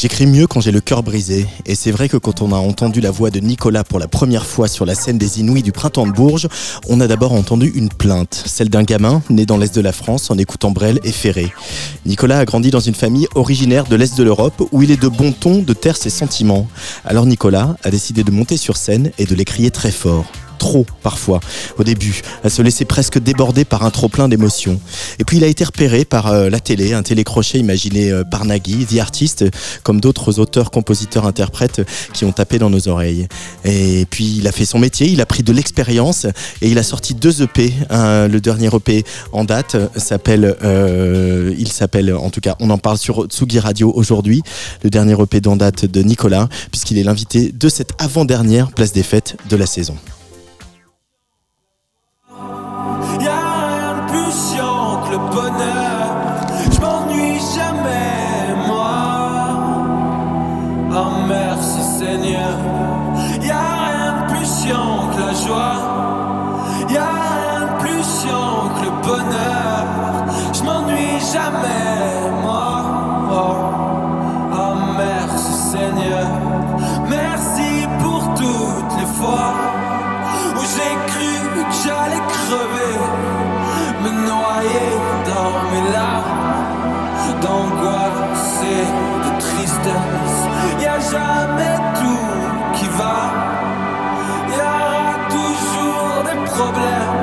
J'écris mieux quand j'ai le cœur brisé, et c'est vrai que quand on a entendu la voix de Nicolas pour la première fois sur la scène des Inouïs du printemps de Bourges, on a d'abord entendu une plainte, celle d'un gamin né dans l'Est de la France en écoutant Brel et Ferré. Nicolas a grandi dans une famille originaire de l'Est de l'Europe où il est de bon ton de taire ses sentiments. Alors Nicolas a décidé de monter sur scène et de les crier très fort trop parfois au début, à se laisser presque déborder par un trop plein d'émotions. Et puis il a été repéré par euh, la télé, un télécrochet imaginé euh, par Nagui, The Artist, comme d'autres auteurs, compositeurs, interprètes qui ont tapé dans nos oreilles. Et puis il a fait son métier, il a pris de l'expérience et il a sorti deux EP. Le dernier EP en date s'appelle, euh, il s'appelle, en tout cas, on en parle sur Tsugi Radio aujourd'hui. Le dernier EP en date de Nicolas, puisqu'il est l'invité de cette avant-dernière place des fêtes de la saison. Seigneur. Merci pour toutes les fois où j'ai cru que j'allais crever, me noyer dans mes larmes d'angoisse et de tristesse. Y a jamais tout qui va, y aura toujours des problèmes.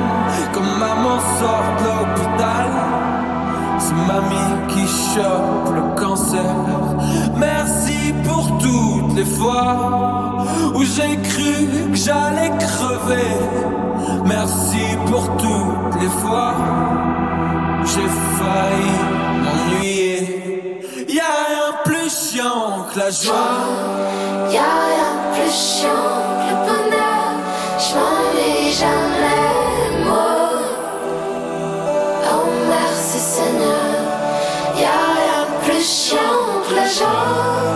Comme maman sort de l'hôpital, c'est mamie qui chope le cancer. Merci pour toutes les fois où j'ai cru que j'allais crever. Merci pour toutes les fois où j'ai failli m'ennuyer. Y a rien plus chiant que la joie. Y'a rien plus chiant que le bonheur, je m'ennuie jamais, moi. Oh merci Seigneur, y'a rien plus chiant que la joie,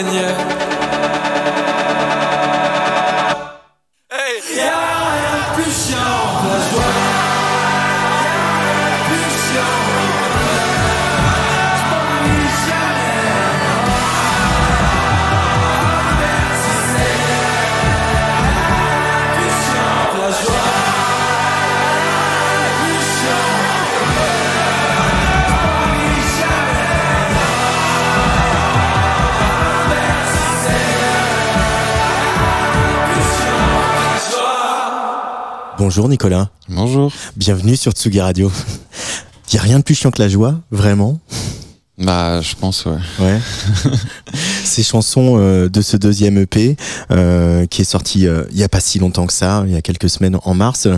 merci Bonjour Nicolas, Bonjour. bienvenue sur Tsugi Radio. Y a rien de plus chiant que la joie, vraiment? Bah, je pense, ouais. Ouais. Ces chansons euh, de ce deuxième EP euh, qui est sorti euh, il y a pas si longtemps que ça, il y a quelques semaines en mars,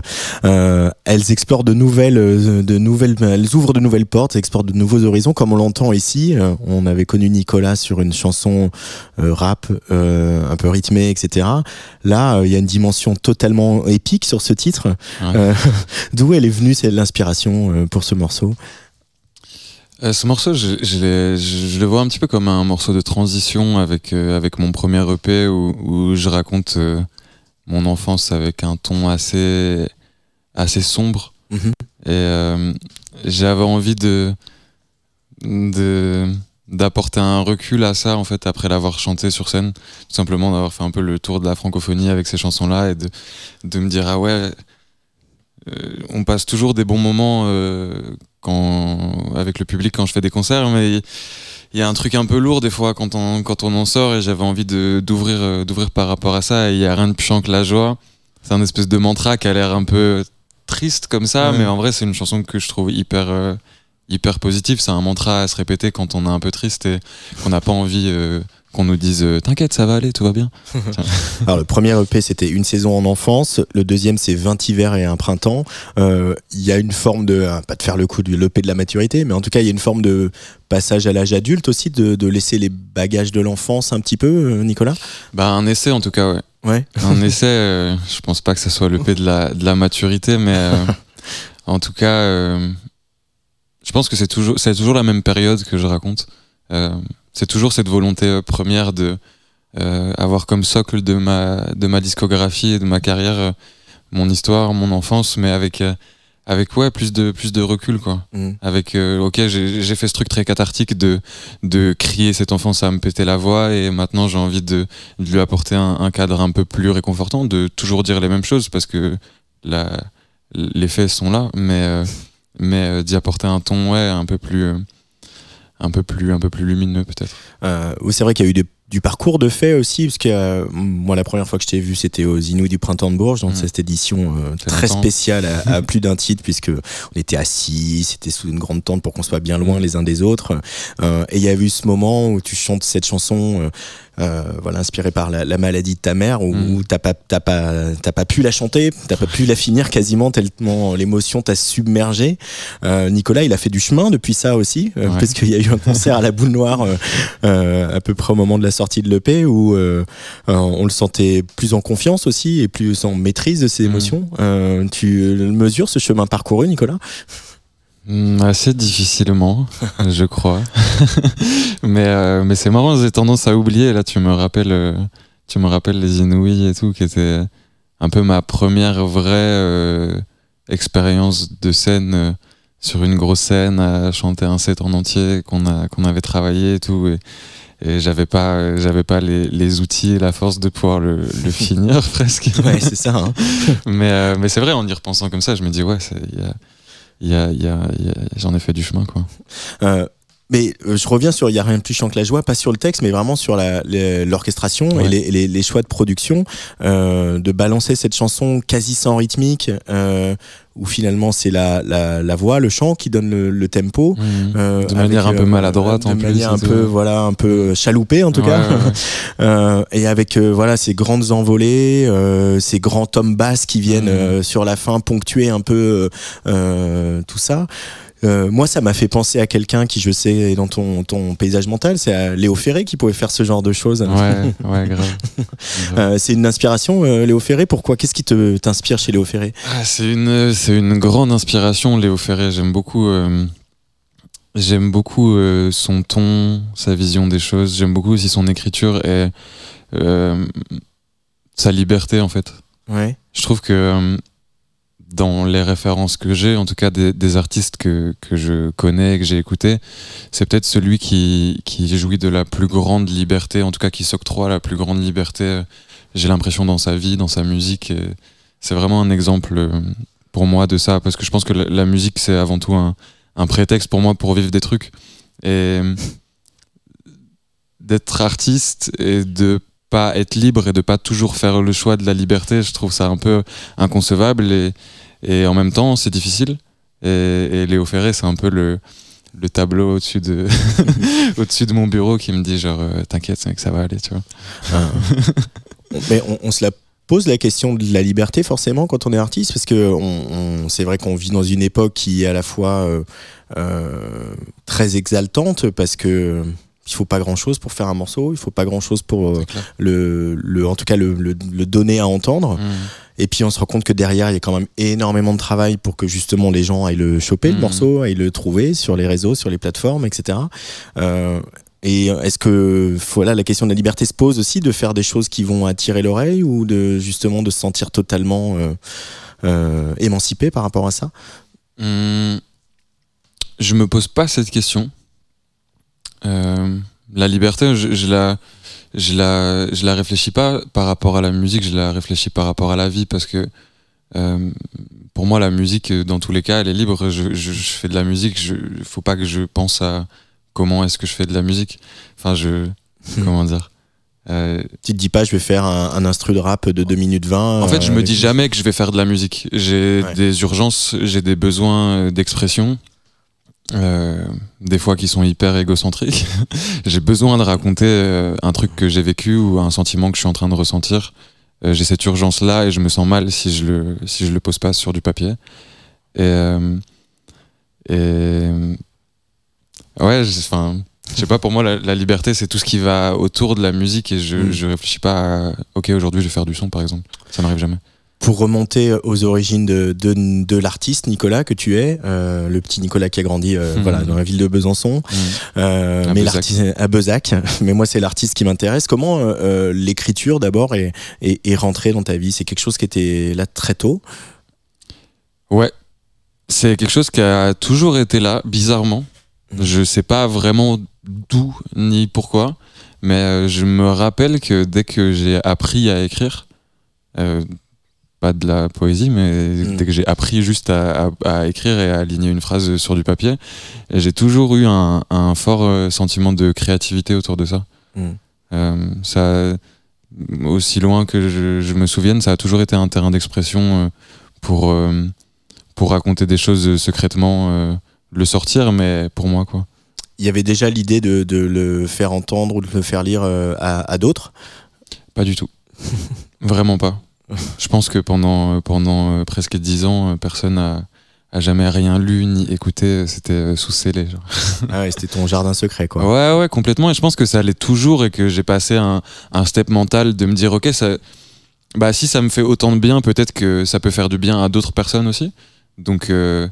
euh, elles explorent de nouvelles, euh, de nouvelles, elles ouvrent de nouvelles portes, explorent de nouveaux horizons, comme on l'entend ici. Euh, on avait connu Nicolas sur une chanson euh, rap, euh, un peu rythmée, etc. Là, il y a une dimension totalement épique sur ce titre. Ouais. Euh, D'où elle est venue c'est l'inspiration euh, pour ce morceau Euh, ce morceau, je, le vois un petit peu comme un morceau de transition avec, euh, avec mon premier EP où, où je raconte euh, mon enfance avec un ton assez, assez sombre. Mhm. Et j'avais envie de, d'apporter un recul à ça en fait après l'avoir chanté sur scène tout simplement d'avoir fait un peu le tour de la francophonie avec ces chansons là et de, de me dire ah ouais on passe toujours des bons moments euh, quand, avec le public quand je fais des concerts, mais il y a un truc un peu lourd des fois quand on, quand on en sort et j'avais envie d'ouvrir, euh, d'ouvrir par rapport à ça. Et il y a rien de plus chiant que la joie. C'est un espèce de mantra qui a l'air un peu triste comme ça, Ouais. mais en vrai, c'est une chanson que je trouve hyper, euh, hyper positive. C'est un mantra à se répéter quand on est un peu triste et qu'on n'a pas envie. euh, qu'on nous dise euh, t'inquiète ça va aller tout va bien. Alors le premier EP c'était une saison en enfance, le deuxième c'est 20 hivers et un printemps. Euh, Il y a une forme de, ah, pas de faire le coup de l'EP de la maturité, mais en tout cas il y a une forme de passage à l'âge adulte aussi, de, de laisser les bagages de l'enfance un petit peu, euh, Nicolas? Bah un essai en tout cas ouais. Ouais. un essai euh, je pense pas que ça soit le P de la de la maturité mais euh, en tout cas euh, je pense que c'est toujours c'est toujours la même période que je raconte. Euh, c'est toujours cette volonté euh, première de euh, avoir comme socle de ma de ma discographie et de ma carrière euh, mon histoire mon enfance mais avec euh, avec ouais plus de plus de recul quoi Mhm. avec euh, ok j'ai fait ce truc très cathartique de de crier cet enfant ça me pétait la voix et maintenant j'ai envie de, de lui apporter un, un cadre un peu plus réconfortant de toujours dire les mêmes choses parce que la, les faits sont là mais euh, mais d'y apporter un ton ouais un peu plus euh, un peu plus un peu plus lumineux peut-être. Euh, c'est vrai qu'il y a eu des- du parcours de fait aussi, parce que euh, moi, la première fois que je t'ai vu, c'était aux Inouïs du Printemps de Bourges, dans Mm. cette édition euh, très spéciale à, à plus d'un titre, puisque on était assis, c'était sous une grande tente pour qu'on soit bien loin les uns des autres. Euh, et il y a eu ce moment où tu chantes cette chanson, euh, voilà, inspirée par la, la maladie de ta mère, où, Mm. où t'as pas, t'as pas, t'as pas pu la chanter, t'as pas pu la finir quasiment tellement l'émotion t'a submergé. Euh, Nicolas, il a fait du chemin depuis ça aussi, euh, Ouais. parce qu'il y a eu un concert à la boule noire à peu près au moment de la sortie de l'EP où euh, euh, on le sentait plus en confiance aussi et plus en maîtrise de ses Mhm. émotions. Euh, tu mesures ce chemin parcouru, Nicolas? Hmm, assez difficilement je crois mais euh, mais c'est marrant j'ai tendance à oublier là tu me rappelles tu me rappelles les Inouïs et tout qui était un peu ma première vraie euh, expérience de scène euh, sur une grosse scène à chanter un set en entier qu'on a qu'on avait travaillé et tout et, et j'avais pas j'avais pas les, les outils et la force de pouvoir le, le finir presque Ouais, c'est ça. hein. mais euh, mais c'est vrai en y repensant comme ça je me dis ouais il y a il y a, y a- j'en ai fait du chemin quoi Euh, mais euh, je reviens sur Il y a rien de plus chiant que la joie, pas sur le texte, mais vraiment sur l'orchestration Ouais. et les, les- les choix de production, euh, de balancer cette chanson quasi sans rythmique, euh, où finalement c'est la, la, la voix, le chant qui donne le, le tempo. euh, Mmh. De manière avec, un peu maladroite, de en plus, manière un peu voilà un peu chaloupée en tout Ouais, cas ouais. Euh, et avec euh, voilà ces grandes envolées euh, ces grands tomes basses qui viennent euh, sur la fin ponctuer un peu euh, euh, tout ça Euh, moi, ça m'a fait penser à quelqu'un qui, je sais, est dans ton, ton paysage mental. C'est à Léo Ferré qui pouvait faire ce genre de choses. Ouais, ouais, grave. Grave. Euh, c'est une inspiration, euh, Léo Ferré. Pourquoi? Qu'est-ce qui te t'inspire chez Léo Ferré? Ah, c'est une, c'est une grande inspiration, Léo Ferré. J'aime beaucoup, euh, j'aime beaucoup euh, son ton, sa vision des choses. J'aime beaucoup aussi son écriture et euh, sa liberté, en fait. Ouais. Je trouve que euh, dans les références que j'ai, en tout cas des, artistes que, que je connais et que j'ai écoutés, c'est peut-être celui qui, qui jouit de la plus grande liberté, en tout cas qui s'octroie la plus grande liberté, j'ai l'impression, dans sa vie, dans sa musique. C'est vraiment un exemple euh, pour moi de ça, parce que je pense que la, musique, c'est avant tout un, un prétexte pour moi pour vivre des trucs. Et euh, d'être artiste et de pas être libre et de pas toujours faire le choix de la liberté, je trouve ça un peu inconcevable et, et en même temps c'est difficile. Et, et Léo Ferré, c'est un peu le, le tableau au-dessus de, au-dessus de mon bureau qui me dit genre euh, t'inquiète mec ça va aller tu vois. Mais on, on se la pose la question de la liberté forcément quand on est artiste parce que on, on- c'est vrai qu'on vit dans une époque qui est à la fois euh, euh, très exaltante parce que il faut pas grand chose pour faire un morceau, il faut pas grand chose pour euh, le, le en tout cas le, le- le donner à entendre. Mmh. Et puis on se rend compte que derrière, il y a quand même énormément de travail pour que justement les gens aillent le choper, le Mhm. morceau, aillent le trouver sur les réseaux, sur les plateformes, etc. Euh, et est-ce que voilà, la question de la liberté se pose aussi de faire des choses qui vont attirer l'oreille ou de justement de se sentir totalement euh, euh, émancipé par rapport à ça? Hum, je me pose pas cette question. Euh, la liberté, je, je la, je la, je la réfléchis pas par rapport à la musique, je la réfléchis par rapport à la vie parce que euh, pour moi, la musique, dans tous les cas, elle est libre. Je, je, je fais de la musique, je, faut pas que je pense à comment est-ce que je fais de la musique. Enfin, je, comment dire. Euh, Tu te dis pas, je vais faire un, un instru de rap de 2 minutes 20 en fait, je euh, me dis jamais que je vais faire de la musique. J'ai Ouais. des urgences, j'ai des besoins d'expression. Euh, des fois qui sont hyper égocentriques. j'ai besoin de raconter euh, un truc que j'ai vécu ou un sentiment que je suis en train de ressentir. Euh, j'ai cette urgence-là et je me sens mal si je le, si je le pose pas sur du papier. Et, et ouais, enfin, je sais pas, pour moi, la, la liberté, c'est tout ce qui va autour de la musique et je, Mm. je réfléchis pas à, ok, aujourd'hui je vais faire du son par exemple. Ça m'arrive jamais. Pour remonter aux origines de, de, de l'artiste Nicolas que tu es, euh, le petit Nicolas qui a grandi euh, Mhm. voilà, dans la ville de Besançon, euh, À mais Bezac. à Bezac. Mais moi, c'est l'artiste qui m'intéresse. Comment euh, euh, l'écriture d'abord est, est, est rentrée dans ta vie? C'est quelque chose qui était là très tôt? Ouais, c'est quelque chose qui a toujours été là, bizarrement. Mhm. Je sais pas vraiment d'où ni pourquoi, mais euh, je me rappelle que dès que j'ai appris à écrire, euh, pas de la poésie, mais Mhm. dès que j'ai appris juste à, à- à écrire et à aligner une phrase sur du papier, j'ai toujours eu un, un fort euh, sentiment de créativité autour de ça. Mhm. Euh, ça, aussi loin que je, je me souvienne, ça a toujours été un terrain d'expression euh, pour, pour raconter des choses secrètement, le sortir, mais pour moi, quoi. Il y avait déjà l'idée de, de le faire entendre ou de le faire lire à, à d'autres? Pas du tout. Vraiment pas. Je pense que pendant, pendant euh, presque dix ans, euh, personne a, a jamais rien lu ni écouté. C'était euh, sous scellé. Genre. Ah ouais, c'était ton jardin secret, quoi. Ouais, ouais, complètement. Et je pense que ça allait toujours et que j'ai passé un, un step mental de me dire, ok, ça, bah, si ça me fait autant de bien, peut-être que ça peut faire du bien à d'autres personnes aussi. Donc, euh,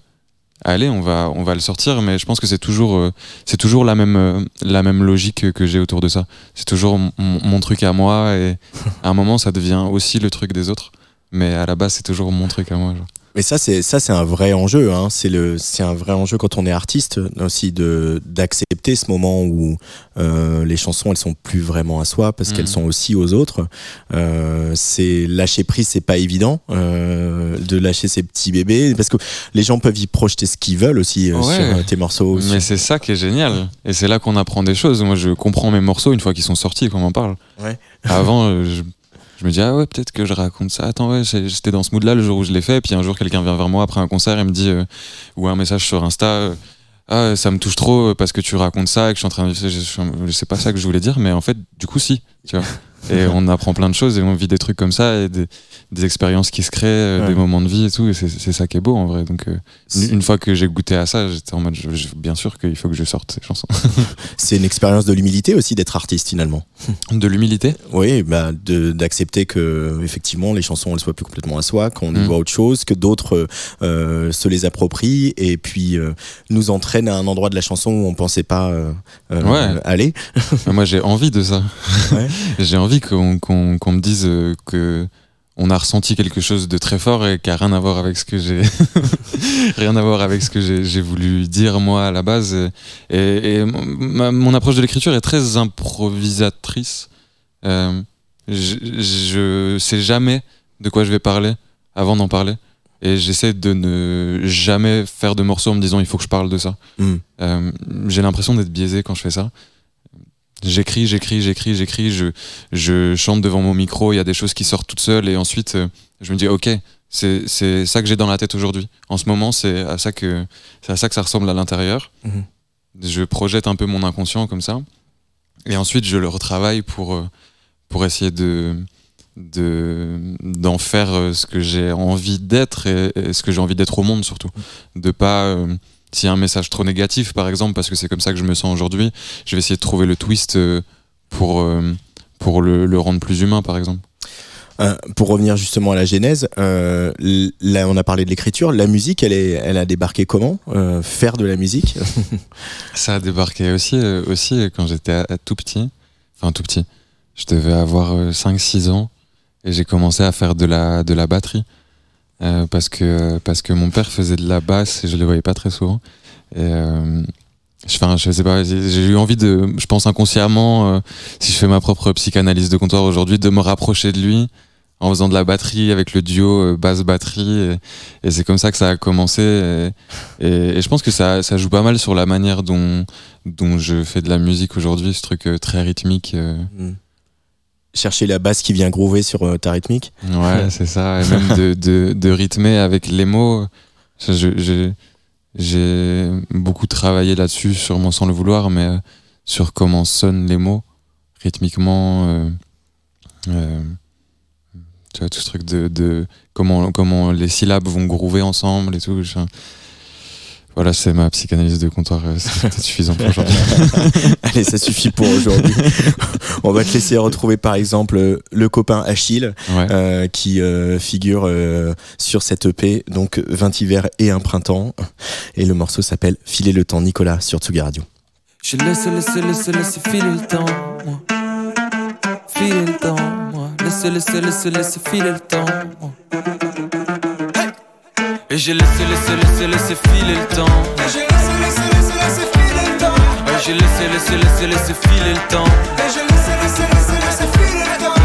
allez, on va, on va le sortir. Mais je pense que c'est toujours, euh, c'est toujours la même, euh, la même logique que, j'ai autour de ça. C'est toujours mon, mon truc à moi et à un moment, ça devient aussi le truc des autres. Mais à la base, c'est toujours mon truc à moi. Mais ça, c'est ça, c'est un vrai enjeu. Hein. C'est le, c'est un vrai enjeu quand on est artiste aussi de d'accepter ce moment où euh, les chansons elles sont plus vraiment à soi parce qu'elles sont aussi aux autres. Euh, c'est lâcher prise, c'est pas évident euh, de lâcher ses petits bébés parce que les gens peuvent y projeter ce qu'ils veulent aussi euh, Ouais. sur euh, tes morceaux. Mais sur- c'est ça qui est génial. Et c'est là qu'on apprend des choses. Moi, je comprends mes morceaux une fois qu'ils sont sortis qu'on m'en parle. Ouais. Avant, euh, je, je me dis, ah ouais, peut-être que je raconte ça. Attends, ouais, j'étais dans ce mood-là le jour où je l'ai fait. Puis un jour, quelqu'un vient vers moi après un concert et me dit, euh, ou un message sur Insta, euh, ah, ça me touche trop euh, parce que tu racontes ça et que je suis en train de. Je sais pas ça que je voulais dire, mais en fait, du coup, si. Tu vois. Et on apprend plein de choses et on vit des trucs comme ça et des, des expériences qui se créent, euh, Ouais. des moments de vie et tout. Et c'est ça qui est beau en vrai. Donc, euh, une, fois que j'ai goûté à ça, j'étais en mode, je- je- bien sûr qu'il faut que je sorte ces chansons. C'est une expérience de l'humilité aussi d'être artiste finalement. De l'humilité? Oui, bah d'accepter que effectivement les chansons elles soient plus complètement à soi, qu'on y Mm. voit autre chose, que d'autres euh, se les approprient et puis euh, nous entraînent à un endroit de la chanson où on pensait pas Ouais. aller. Moi, j'ai envie de ça. Ouais. j'ai envie qu'on me dise euh, que on a ressenti quelque chose de très fort et qui a rien à voir avec ce que j'ai rien à voir avec ce que j'ai j'ai voulu dire moi à la base. Et, et ma- mon approche de l'écriture est très improvisatrice. Euh, je, je sais jamais de quoi je vais parler avant d'en parler. Et j'essaie de ne jamais faire de morceaux en me disant il faut que je parle de ça. Mm. Euh, j'ai l'impression d'être biaisé quand je fais ça. J'écris, j'écris, j'écris, j'écris, je, je chante devant mon micro, il y a des choses qui sortent toutes seules et ensuite euh, je me dis ok, c'est ça que j'ai dans la tête aujourd'hui. En ce moment, c'est à ça que à ça que ça ressemble à l'intérieur. Mhm. Je projette un peu mon inconscient comme ça et ensuite je le retravaille pour euh, pour essayer de de d'en faire euh, ce que j'ai envie d'être et, et ce que j'ai envie d'être au monde surtout de pas euh, s'il y a un message trop négatif par exemple parce que c'est comme ça que je me sens aujourd'hui je vais essayer de trouver le twist euh, pour euh, pour le, le rendre plus humain par exemple. Euh, pour revenir justement à la genèse, euh, là on a parlé de l'écriture, la musique elle, est, elle a débarqué comment Euh, Faire de la musique? Ça a débarqué aussi aussi quand j'étais tout petit. Enfin tout petit. Je devais avoir 5-6 ans et j'ai commencé à faire de la de la batterie Euh, parce que parce que mon père faisait de la basse et je le voyais pas très souvent euh, je, je pas, j'ai eu envie de, je pense inconsciemment, euh, si je fais ma propre psychanalyse de comptoir aujourd'hui, de me rapprocher de lui en faisant de la batterie avec le duo basse-batterie. Et, c'est comme ça que ça a commencé. Et, je pense que ça, ça joue pas mal sur la manière dont, dont je fais de la musique aujourd'hui, ce truc très rythmique. Mm. Chercher la basse qui vient groover sur euh, ta rythmique Ouais, c'est ça. Et même de, de, de rythmer avec les mots. J'ai beaucoup travaillé là-dessus, sûrement sans le vouloir, mais euh, sur comment sonnent les mots rythmiquement. euh, euh, tu vois, tout ce truc de, de comment, comment les syllabes vont groover ensemble et tout. je- Voilà, c'est ma psychanalyse de comptoir. euh, C'est suffisant pour aujourd'hui. Allez, ça suffit pour aujourd'hui. On va te laisser retrouver par exemple le copain Achille Ouais. euh, qui euh, figure euh, sur cette EP, donc 20 hivers et un printemps. Et le morceau s'appelle Filer le temps, Nicolas, sur Tsugi Radio. J'ai laissé, laissé, laissé, laissé filer le temps, moi. Filer le temps, moi. Laissé, laissé, laissé, laissé filer le temps, moi. Et j'ai laissé, laissé, laissé, laissé filer le temps. Et j'ai laissé, laissé, laissé, laissé filer le temps. Et j'ai laissé, laissé, laissé, laissé filer le temps. Et j'ai laissé, laissé, laissé, laissé filer le temps.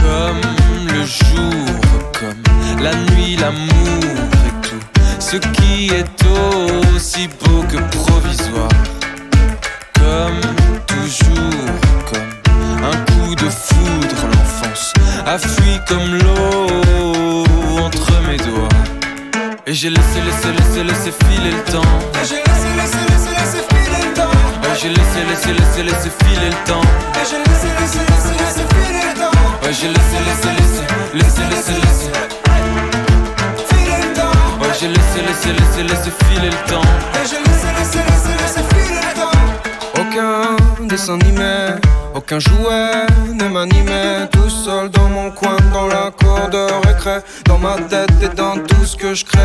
Comme le jour, comme la nuit, l'amour et tout. Ce qui est aussi beau que provisoire comme toujours, comme un coup de foudre, l'enfance a fui comme l'eau entre. Et j'ai laissé, laissé, laissé, laissé filer le temps. Et j'ai laissé, laissé, laissé, laissé filer le temps. Et j'ai laissé, laissé, laissé, laissé filer le temps. Et j'ai laissé, laissé, laissé, laissé filer le temps. Ouais, j'ai laissé, laissé, laissé, laissé, laissé, laissé. Filer le temps. Ouais, j'ai laissé, laissé, laissé, laissé filer le temps. Et j'ai laissé, laissé, laissé, laissé filer le temps. Aucun dessin animé, aucun jouet ne m'animait Tout seul dans mon coin, dans la cour de récré Dans ma tête et dans tout ce que je crée.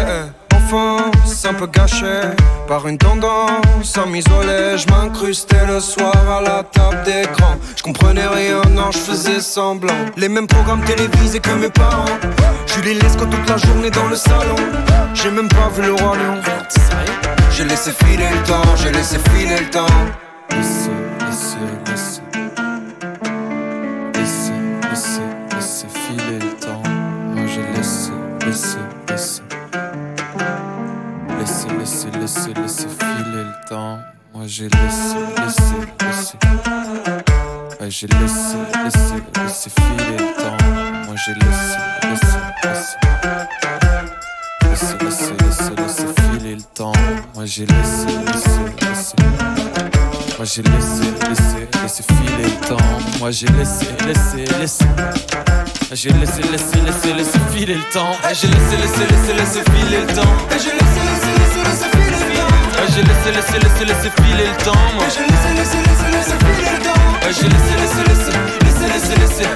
Enfance un peu gâchée par une tendance à m'isoler. Je m'incrustais le soir à la table d'écran. Je comprenais rien, non je faisais semblant. Les mêmes programmes télévisés que mes parents. Julie Lescaut toute la journée dans le salon. J'ai même pas vu le roi lion. J'ai laissé filer le temps, j'ai laissé filer le temps. Laissez, laissez. Laissez, laissez, laissez filer le temps. Moi j'ai laissé, laissé, laissé. Ouais, j'ai laissé, laissé, laissé filer le temps. Moi j'ai laissé, laissé, laissé. Laissez, laissez, laissez, laissez filer le temps. Moi j'ai laissé, laissé, laissé. Moi j'ai laissé, laissé, laissé filer le temps. Moi j'ai laissé, laissé, laissé. J'ai laissé, laissé, laissé, laissé filer le temps. J'ai laissé, laissé, laissé, laissé filer le temps. J'ai laissé, laissé, laissé, laissé Ouais, j'ai laissé, laissé, laissé, laissé filer le temps, moi. Ouais, j'ai laissé, laissé, laissé, laissé filer le temps. Ouais, j'ai laissé, laissé, laissé, laissé, laissé, laissé.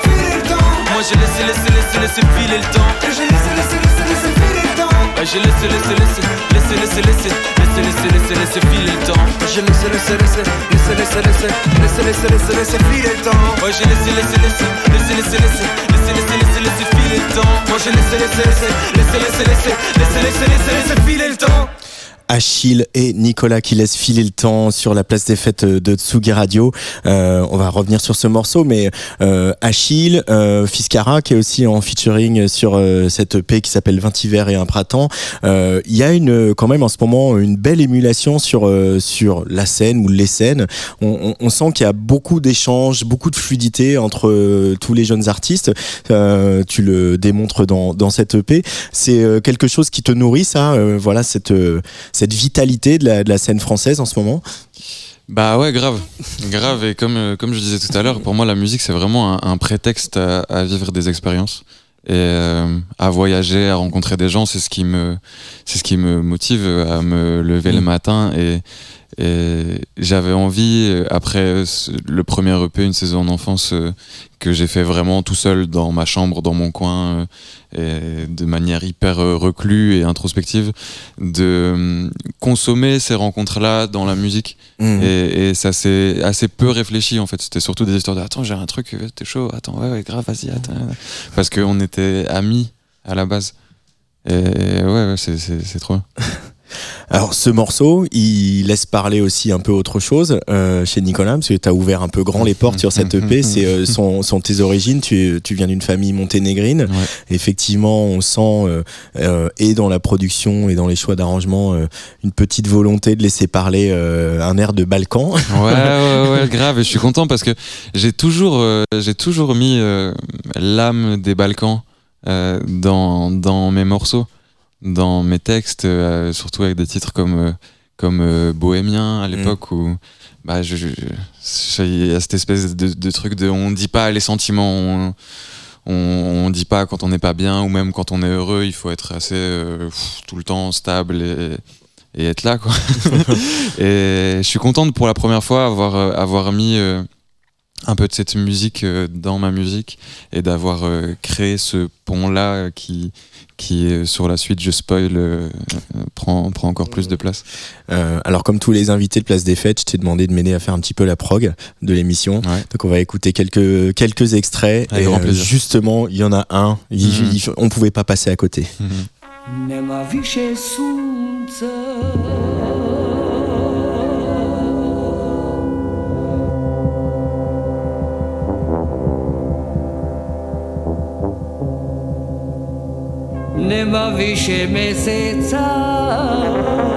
Filer le temps. Moi, j'ai laissé, laissé, laissé, laissé filer le temps. Ouais, j'ai laissé, laissé, laissé, laissé filer le temps. Ouais, j'ai laissé, laissé, laissé, laissé, laissé, laissé. Laissé, laissé, laissé, laissé filer le temps. Ouais, j'ai laissé, laissé, laissé, laissé, laissé, laissé. Laissé, laissé, laissé, laissé filer le temps. Ouais, j'ai laissé, laissé, laissé, laissé, laissé, laissé. Laissé, laissé, laissé, laissé filer le temps. Moi, j'ai laissé, laissé, laissé, laissé, laissé, laissé. Laissé, laissé, laissé, laissé filer le temps. Achille et Nicolas qui laissent filer le temps sur la place des fêtes de Tsugi Radio. Euh, on va revenir sur ce morceau, mais euh, Achille, euh, Fiskara qui est aussi en featuring sur euh, cette EP qui s'appelle 20 hivers et un printemps. Euh, Il y a une quand même en ce moment une belle émulation sur euh, sur la scène ou les scènes. On, on, on sent qu'il y a beaucoup d'échanges, beaucoup de fluidité entre tous les jeunes artistes. Tu le démontres dans dans cette EP. C'est quelque chose qui te nourrit, ça. voilà cette cette vitalité de la, de la scène française en ce moment Bah ouais, grave. grave. Et comme, euh, comme je disais tout à l'heure, pour moi, la musique, c'est vraiment un, un prétexte à, à vivre des expériences et euh, à voyager, à rencontrer des gens. C'est ce qui me, c'est ce qui me motive à me lever le Mm. matin. Et, et j'avais envie, euh, après ce- le premier EP, une saison en enfance, euh, que j'ai fait vraiment tout seul dans ma chambre, dans mon coin, euh, et de manière hyper euh, reclue et introspective, de euh, consommer ces rencontres-là dans la musique. Mhm. Et, et ça s'est assez peu réfléchi en fait. C'était surtout des histoires de attends, j'ai un truc, euh, t'es chaud, attends, ouais, ouais, grave, vas-y, attends. Parce qu'on était amis à la base. Et ouais, ouais c'est, trop bien. Alors ce morceau, il laisse parler aussi un peu autre chose euh, chez Nicolas, parce que tu as ouvert un peu grand les portes sur cette EP. C'est euh, son, son tes origines. Tu, tu viens d'une famille monténégrine. Ouais. Effectivement, on sent euh, et dans la production et dans les choix d'arrangement une petite volonté de laisser parler un air de Balkan. Ouais, ouais, ouais, grave. Et je suis content parce que j'ai toujours, j'ai toujours mis l'âme des Balkans dans, dans mes morceaux. Dans mes textes, euh, surtout avec des titres comme, euh, comme euh, Bohémien à l'époque où bah, je, je- je- il y a cette espèce de, de truc de on dit pas les sentiments, on, on, on dit pas quand on n'est pas bien ou même quand on est heureux, il faut être assez pff, tout le temps stable et, et être là quoi. et je suis content de pour la première fois avoir, avoir mis un peu de cette musique euh, dans ma musique et d'avoir euh, créé ce pont là qui qui euh, sur la suite je spoil euh, prend, prend encore plus de place. Euh, alors comme tous les invités de Place des Fêtes, je t'ai demandé de m'aider à faire un petit peu la prog de l'émission. Ouais. Donc on va écouter quelques quelques extraits. Avec et grand euh, plaisir. justement, il y en a un. il- Mhm. il- on pouvait pas passer à côté. Nie wie sie.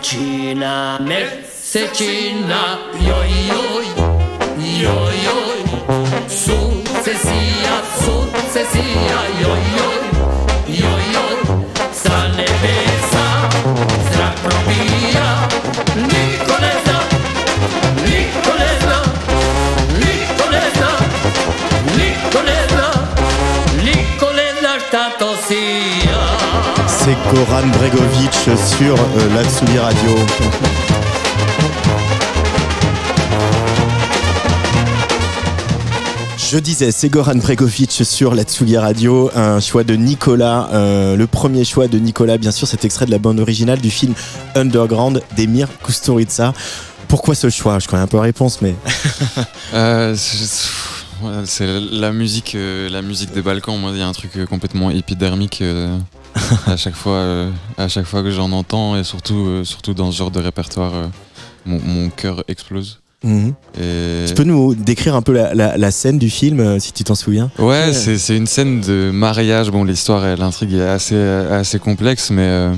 チなメッセチなよいよ Goran Bregovic sur euh, la Tsugi Radio. Je disais, c'est Goran Bregovic sur la Tsugi Radio, un choix de Nicolas, euh, le premier choix de Nicolas, bien sûr, cet extrait de la bande originale du film Underground d'Emir Kusturica. Pourquoi ce choix? Je connais un peu la réponse, mais Euh, c'est la musique, euh, la musique des Balkans. Moi, il y a un truc complètement épidermique euh, à chaque fois, euh, à chaque fois que j'en entends, et surtout, euh, surtout dans ce genre de répertoire, euh, mon, mon cœur explose. Mhm. Et... tu peux nous décrire un peu la, la- la scène du film, euh, si tu t'en souviens? Ouais, c'est c'est une scène de mariage. Bon, l'histoire et l'intrigue est assez, assez complexe, mais euh,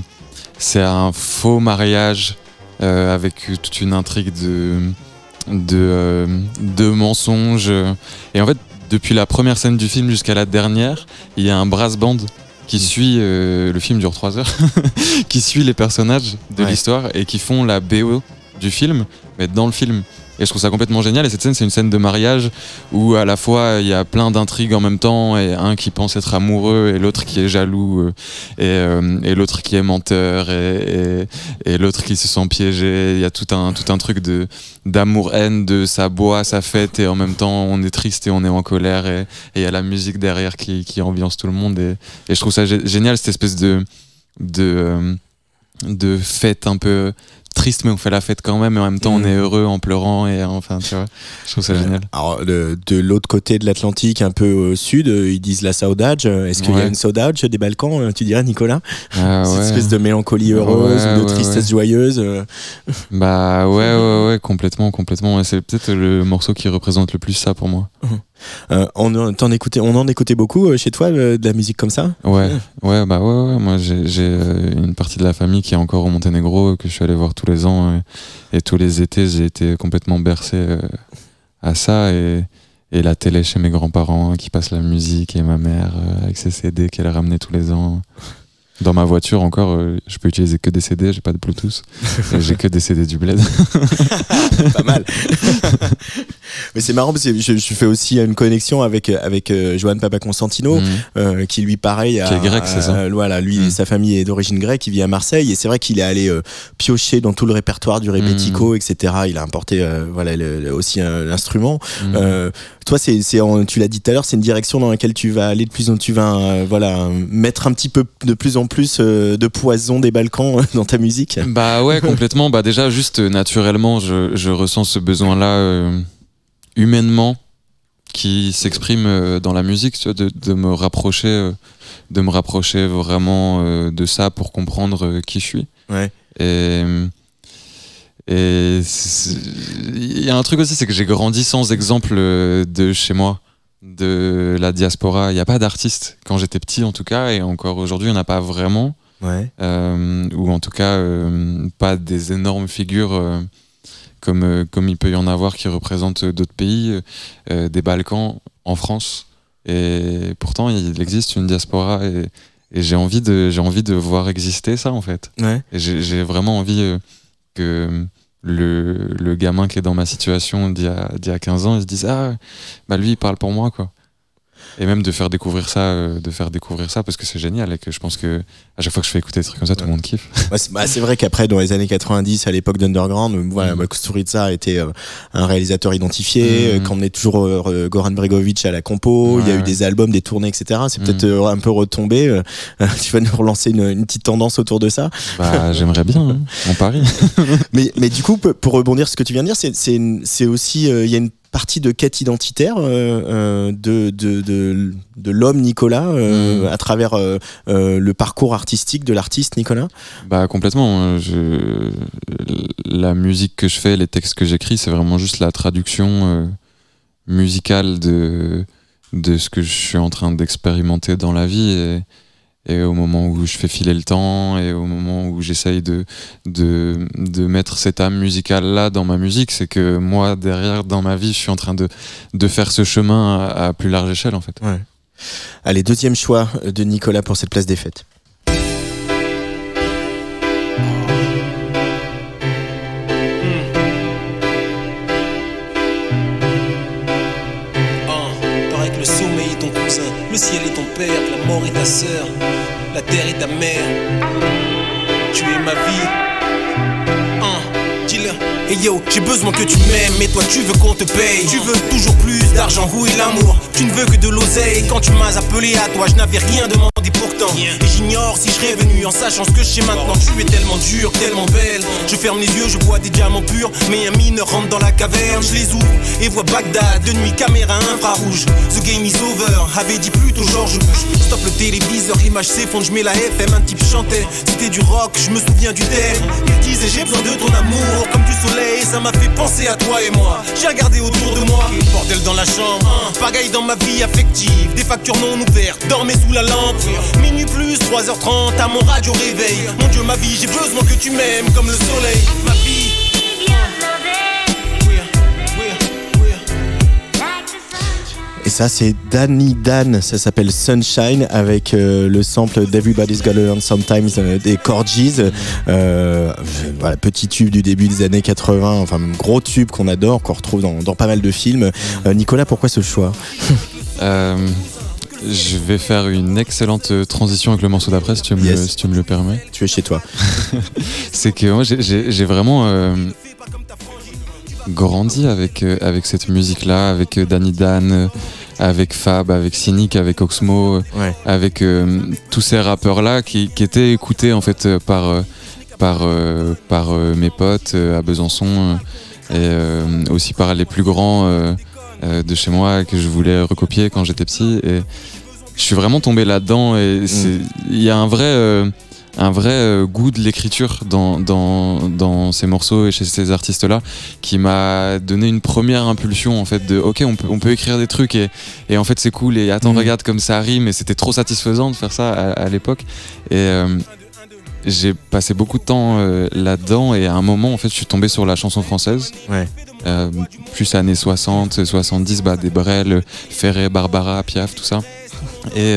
c'est un faux mariage euh, avec toute une intrigue de, de, euh, de mensonges. Et en fait, depuis la première scène du film jusqu'à la dernière, il y a un brass band qui suit, euh, le film dure 3 heures, qui suit les personnages de Ouais. l'histoire et qui font la BO du film, mais dans le film. Et je trouve ça complètement génial. Et cette scène, c'est une scène de mariage où à la fois il y a plein d'intrigues en même temps et un qui pense être amoureux et l'autre qui est jaloux euh, et, euh, et l'autre qui est menteur et, l'autre qui se sent piégé. Il y a tout un, tout un truc de d'amour-haine, de ça boit, ça fête et en même temps on est triste et on est en colère et il y a la musique derrière qui, qui ambiance tout le monde. Et, je trouve ça gé- génial cette espèce de, de, euh, de fête un peu triste mais on fait la fête quand même et en même temps on est heureux en pleurant et enfin tu vois je trouve ça génial Alors, de l'autre côté de l'Atlantique, un peu au sud, euh, ils disent la saudade. Est-ce qu'il y a une saudade des Balkans, euh, tu dirais, Nicolas? Ah Cette ouais. espèce de mélancolie heureuse Ouais, ou de tristesse joyeuse. euh. Bah ouais, ouais, ouais, complètement, complètement. C'est peut-être le morceau qui représente le plus ça pour moi. Euh, on, en- écoutait, on en écoutait beaucoup euh, chez toi, de la musique comme ça Ouais, ouais, bah ouais, ouais. Moi, j'ai euh, une partie de la famille qui est encore au Monténégro, que je suis allé voir tous les ans. Et, et tous les étés, j'ai été complètement bercé à ça. Et, et la télé chez mes grands-parents qui passe la musique et ma mère avec ses CD qu'elle ramenait tous les ans. Dans ma voiture encore, euh, je peux utiliser que des CD, j'ai pas de Bluetooth. Et j'ai que des CD du bled. Pas mal. Mais c'est marrant parce que je, je fais aussi une connexion avec avec euh, Johan Papa Constantino, Mhm. euh, qui lui pareil, a- Qui est grec, c'est ça euh, voilà, lui, Mhm. sa famille est d'origine grecque, il vit à Marseille et c'est vrai qu'il est allé euh, piocher dans tout le répertoire du rebetiko, etc. Il a importé voilà le- le- aussi l'instrument. Euh, toi, c'est, tu l'as dit tout à l'heure, c'est une direction dans laquelle tu vas aller de plus en tu vas voilà mettre un petit peu de plus en plus de poison des Balkans dans ta musique. Bah ouais, complètement. Bah déjà, juste naturellement, je, je ressens ce besoin-là euh, humainement qui s'exprime euh, dans la musique, tu vois, de, de me rapprocher, euh, de me rapprocher vraiment euh, de ça pour comprendre qui je suis. Ouais. Et il y a un truc aussi, c'est que j'ai grandi sans exemple de chez moi, de la diaspora. Il n'y a pas d'artiste quand j'étais petit, en tout cas, et encore aujourd'hui, il n'y en a pas vraiment Ouais. euh, ou en tout cas euh, pas des énormes figures euh, comme, euh, comme il peut y en avoir qui représentent d'autres pays, euh, des Balkans en France. Et pourtant, il existe une diaspora et, et j'ai envie, de, j'ai envie de voir exister ça en fait. Ouais. Et j'ai vraiment envie euh, que le, le gamin qui est dans ma situation d'il y y a 15 ans, il se dise Ah, bah lui, il parle pour moi quoi. Et même de faire découvrir ça, euh, de faire découvrir ça parce que c'est génial et que je pense que à chaque fois que je fais écouter des trucs comme ça, tout le monde kiffe. Bah, c'est bah, c'est vrai qu'après, dans les années 90, à l'époque d'Underground, euh, voilà, bah, Kusturica était euh, un réalisateur identifié, Mhm. euh, qu'on est toujours euh, Goran Bregovic à la compo, il y a Ouais, eu des albums, des tournées, etc. C'est Mhm. peut-être euh, un peu retombé. euh, tu vas nous relancer une, une petite tendance autour de ça. Bah, j'aimerais bien, hein, mon pari. Mais, mais du coup, pour rebondir sur ce que tu viens de dire, c'est- aussi, euh, il y a une partie de quête identitaire euh, euh, de, de, de, de l'homme Nicolas euh, Mhm. à travers le parcours artistique de l'artiste Nicolas? Bah complètement. Je... La musique que je fais, les textes que j'écris, c'est vraiment juste la traduction musicale de de ce que je suis en train d'expérimenter dans la vie et, et au moment où je fais filer le temps et au moment où j'essaye de, de de mettre cette âme musicale là dans ma musique, c'est que moi derrière dans ma vie, je suis en train de de faire ce chemin à, à plus large échelle en fait. Allez, deuxième choix de Nicolas pour cette place des fêtes. Sœur, la terre est ta mère. Tu es ma vie. Et yo, j'ai besoin que tu m'aimes, mais toi tu veux qu'on te paye. Tu veux toujours plus d'argent, est l'amour Tu ne veux que de l'oseille. Quand tu m'as appelé à toi, je n'avais rien demandé pourtant. Et j'ignore si je venu en sachant ce que je sais maintenant. Tu es tellement dur, tellement belle. Je ferme les yeux, je vois des diamants purs. Mais un mineur rentre dans la caverne, je les ouvre et vois Bagdad. De nuit, caméra infrarouge. The game is over, avait dit plutôt George Bush. Stop le téléviseur, l'image s'effondre, je mets la FM. Un type chantait, c'était du rock, je me souviens du thème. Il disait j'ai besoin de ton amour, comme du soleil, ça m'a fait penser à toi et moi. J'ai regardé autour de moi, bordel dans la chambre, pagaille dans ma vie affective, des factures non ouvertes, dormez sous la lampe. Minuit plus, 3h30, à mon radio réveil. Mon Dieu, ma vie, j'ai besoin que tu m'aimes comme le soleil. Ma vie. Ça, c'est Danny Dan, ça s'appelle Sunshine, avec euh, le sample d'Everybody's Gotta Learn Sometimes euh, des Corgis. Euh, voilà, petit tube du début des années 80, enfin, gros tube qu'on adore, qu'on retrouve dans, dans pas mal de films. Nicolas, pourquoi ce choix? Je vais faire une excellente transition avec le morceau d'après, si, tu me le- Yes. si tu me le permets. Tu es chez toi. C'est que moi, j'ai- vraiment grandi avec, avec cette musique-là, avec Danny Dan, avec Fab, avec Cynic, avec Oxmo, Ouais. avec euh, tous ces rappeurs-là qui, qui étaient écoutés en fait euh, par, euh, par, par mes potes à Besançon et aussi par les plus grands de chez moi que je voulais recopier quand j'étais petit. Et je suis vraiment tombé là-dedans et c'est- il y a un vrai, un vrai euh, goût de l'écriture dans, dans, dans ces morceaux et chez ces artistes-là qui m'a donné une première impulsion en fait de ok on peut, on peut écrire des trucs et, et en fait c'est cool et attends Mhm. regarde comme ça rime et c'était trop satisfaisant de faire ça à, à l'époque et euh, j'ai passé beaucoup de temps euh, là-dedans et à un moment en fait je suis tombé sur la chanson française Ouais. Euh, plus années 60 70 bah, des Brel Ferré Barbara Piaf tout ça et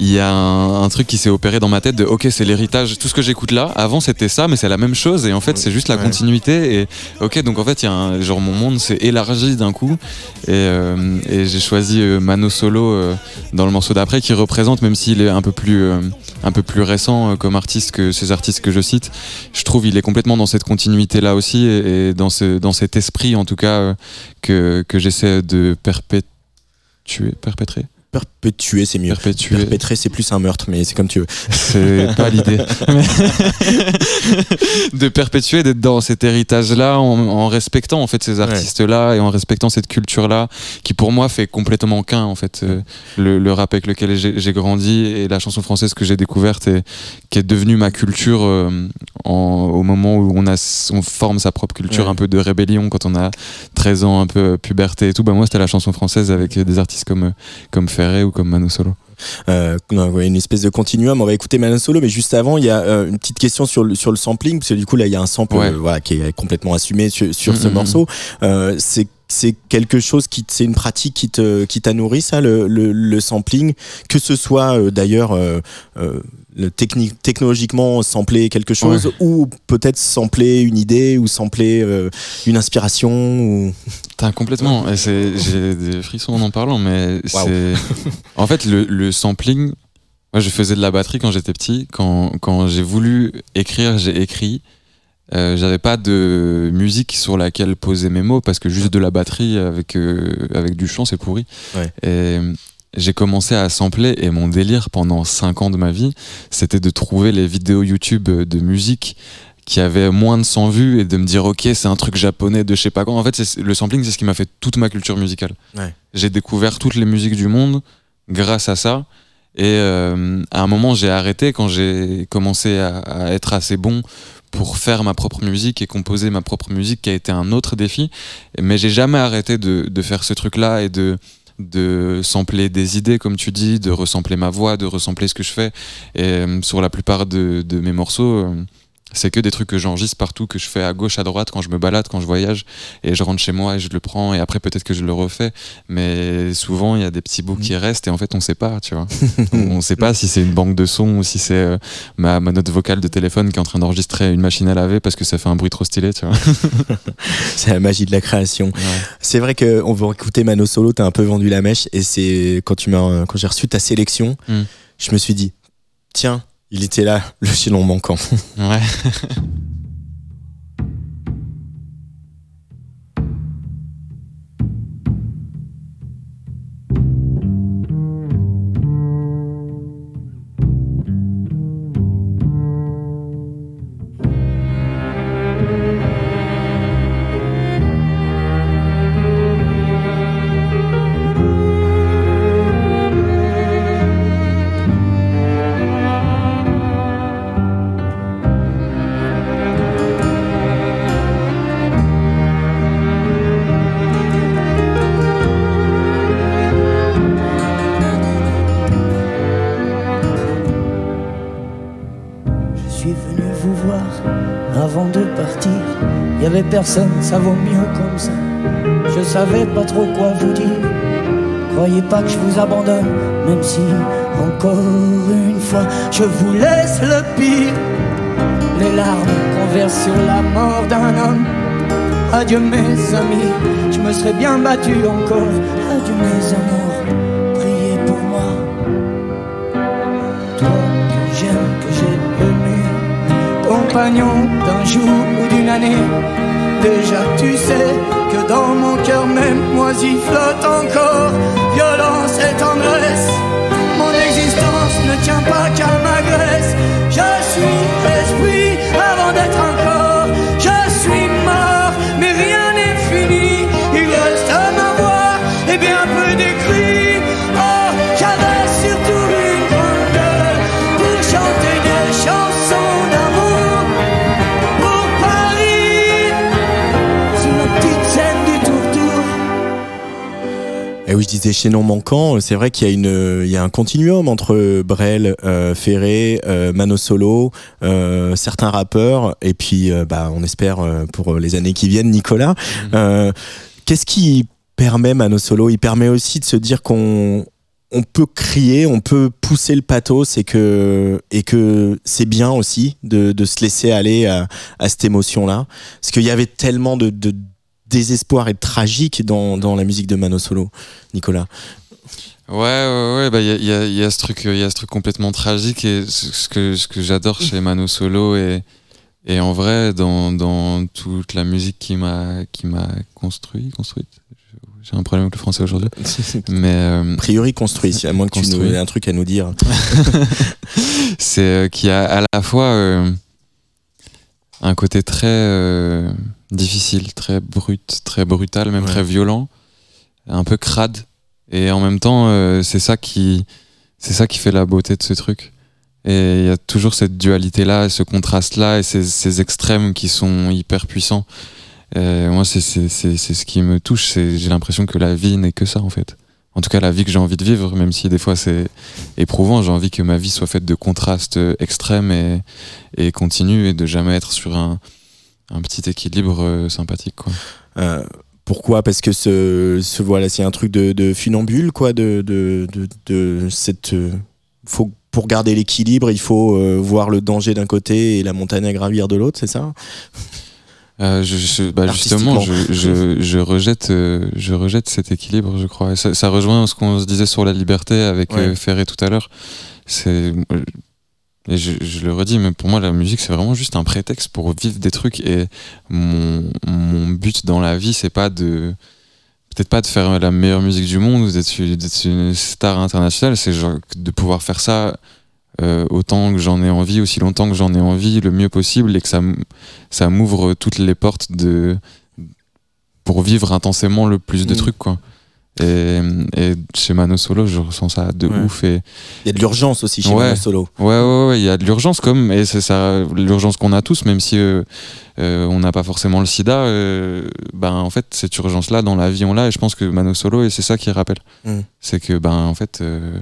il y a un, un truc qui s'est opéré dans ma tête de ok c'est l'héritage, tout ce que j'écoute là, avant c'était ça, mais c'est la même chose. Et en fait c'est juste la Ouais. continuité. Et ok donc en fait il y a un genre mon monde s'est élargi d'un coup. Et, euh, et j'ai choisi euh, Mano Solo euh, dans le morceau d'après qui représente même s'il est un peu plus euh, un peu plus récent comme artiste que ces artistes que je cite, je trouve il est complètement dans cette continuité là aussi. Et, et dans ce dans cet esprit en tout cas que que j'essaie de perpétuer perpétrer Perpétuer, c'est mieux. perpétuer Perpétrer, c'est plus un meurtre, mais c'est comme tu veux. c'est pas l'idée. De perpétuer, d'être dans cet héritage-là, en, en respectant en fait ces artistes-là et en respectant cette culture-là, qui pour moi fait complètement qu'un en fait. Euh, le, le rap avec lequel j'ai j'ai grandi et la chanson française que j'ai découverte et qui est devenue ma culture euh, en- au moment où on, a, on forme sa propre culture, Ouais. un peu de rébellion quand on a 13 ans, un peu puberté et tout. Bah moi c'était la chanson française avec des artistes comme, comme Ou comme Mano Solo? Euh, une espèce de continuum. On va écouter Manon Solo, mais juste avant, il y a euh, une petite question sur le, sur le sampling, parce que du coup, là, il y a un sample Ouais. euh, voilà, qui est complètement assumé sur, sur ce Mhm, morceau. Euh, c'est c'est quelque chose qui c'est une pratique qui te qui t'a nourri ça le, le, le sampling? Que ce soit euh, d'ailleurs euh, euh, le technique technologiquement sampler quelque chose ou peut-être sampler une idée ou sampler euh, une inspiration ou complètement. J'ai des frissons en en parlant, mais c'est. En fait, le, le sampling. Moi, je faisais de la batterie quand j'étais petit. Quand, quand j'ai voulu écrire, j'ai écrit. Euh, J'avais pas de musique sur laquelle poser mes mots parce que juste de la batterie avec, euh, avec du chant, c'est pourri. Ouais. Et j'ai commencé à sampler et mon délire pendant 5 ans de ma vie, c'était de trouver les vidéos YouTube de musique qui avaient moins de 100 vues et de me dire ok c'est un truc japonais de je sais pas quoi. En fait le sampling c'est ce qui m'a fait toute ma culture musicale. Ouais. j'ai découvert toutes les musiques du monde grâce à ça. Et euh, à un moment j'ai arrêté quand j'ai commencé à, à être assez bon pour faire ma propre musique et composer ma propre musique qui a été un autre défi. Mais j'ai jamais arrêté de, de faire ce truc là et de de sampler des idées comme tu dis de resampler ma voix de resampler ce que je fais. Et euh, sur la plupart de, de mes morceaux euh, c'est que des trucs que j'enregistre partout, que je fais à gauche, à droite, quand je me balade, quand je voyage, et je rentre chez moi et je le prends, et après peut-être que je le refais. Mais souvent, il y a des petits bouts qui restent, et en fait, on sait pas, tu vois. on sait pas si c'est une banque de sons ou si c'est euh, ma, ma note vocale de téléphone qui est en train d'enregistrer une machine à laver parce que ça fait un bruit trop stylé, tu vois. c'est la magie de la création Ouais. C'est vrai que on va écouter Mano Solo, t'as un peu vendu la mèche et c'est quand tu m'as quand j'ai reçu ta sélection, Mm. je me suis dit tiens, il était là, le chaînon manquant. Ouais. avait personne, ça vaut mieux comme ça. Je savais pas trop quoi vous dire. Croyez pas que je vous abandonne, même si encore une fois je vous laisse le pire. Les larmes qu'on verse sur la mort d'un homme. Adieu mes amis, je me serais bien battu encore. Adieu mes amours, priez pour moi. D'un jour ou d'une année. Déjà tu sais que dans mon cœur même moisi flotte encore violence et tendresse. Mon existence ne tient pas qu'à ma graisse. Je suis esprit avant d'être encore. Disais chaînon manquant, c'est vrai qu'il y a une il y a un continuum entre Brel, euh, Ferré, euh, Mano Solo, euh, certains rappeurs et puis euh, bah on espère euh, pour les années qui viennent Nicolas. Euh, qu'est-ce qui permet Mano Solo? Il permet aussi de se dire qu'on on peut crier, on peut pousser le pathos et que, et que c'est bien aussi de, de se laisser aller à, à cette émotion-là. Parce qu'il y avait tellement de, de désespoir et de tragique dans, dans la musique de Mano Solo, Nicolas. Ouais, ouais, ouais, bah, il y a, y a- y a ce truc, il y a ce truc complètement tragique et ce que, ce que j'adore chez Mano Solo et, et en vrai, dans, dans toute la musique qui m'a, qui m'a construit, construite. J'ai un problème avec le français aujourd'hui. Mais, euh, A priori construit, à moins que tu Construit. nous aies un truc à nous dire. c'est euh, qu'il y a à la fois euh, un côté très euh, difficile, très brut, très brutal, même Ouais. très violent, un peu crade. Et en même temps, euh, c'est ça qui, c'est ça qui fait la beauté de ce truc. Et il y a toujours cette dualité-là, ce contraste-là, et ces, ces extrêmes qui sont hyper puissants. Et moi, c'est c'est- c'est- c'est ce qui me touche. c'est- J'ai l'impression que la vie n'est que ça, en fait. En tout cas, la vie que j'ai envie de vivre, même si des fois c'est éprouvant, j'ai envie que ma vie soit faite de contrastes euh, extrêmes et, et continus et de jamais être sur un, un petit équilibre euh, sympathique. Quoi. Euh, pourquoi? Parce que ce, ce voilà, c'est un truc de, de funambule, quoi, de, de, de, cette. euh, faut, pour garder l'équilibre, il faut euh, voir le danger d'un côté et la montagne à gravir de l'autre, c'est ça? Euh, je, je- bah, justement, je, je, je rejette, je rejette cet équilibre, je crois. Ça, ça rejoint ce qu'on se disait sur la liberté avec Ouais. Ferré tout à l'heure. C'est et je, je le redis, mais pour moi, la musique, c'est vraiment juste un prétexte pour vivre des trucs. Et mon, mon but dans la vie, c'est pas de peut-être pas de faire la meilleure musique du monde ou d'être une star internationale, c'est de pouvoir faire ça euh, autant que j'en ai envie, aussi longtemps que j'en ai envie, le mieux possible, et que ça, m'ouvre toutes les portes de pour vivre intensément le plus de Mm. trucs quoi. Et, et chez Mano Solo, je ressens ça de Ouais. ouf et Il y a de l'urgence aussi chez Ouais. Mano Solo. Ouais, ouais, ouais, il y a de l'urgence comme, et c'est ça, l'urgence qu'on a tous, même si euh, euh, on n'a pas forcément le sida, euh, ben en fait, cette urgence-là dans la vie, on l'a, et je pense que Mano Solo, et c'est ça qui rappelle. Mm. C'est que, ben en fait, euh,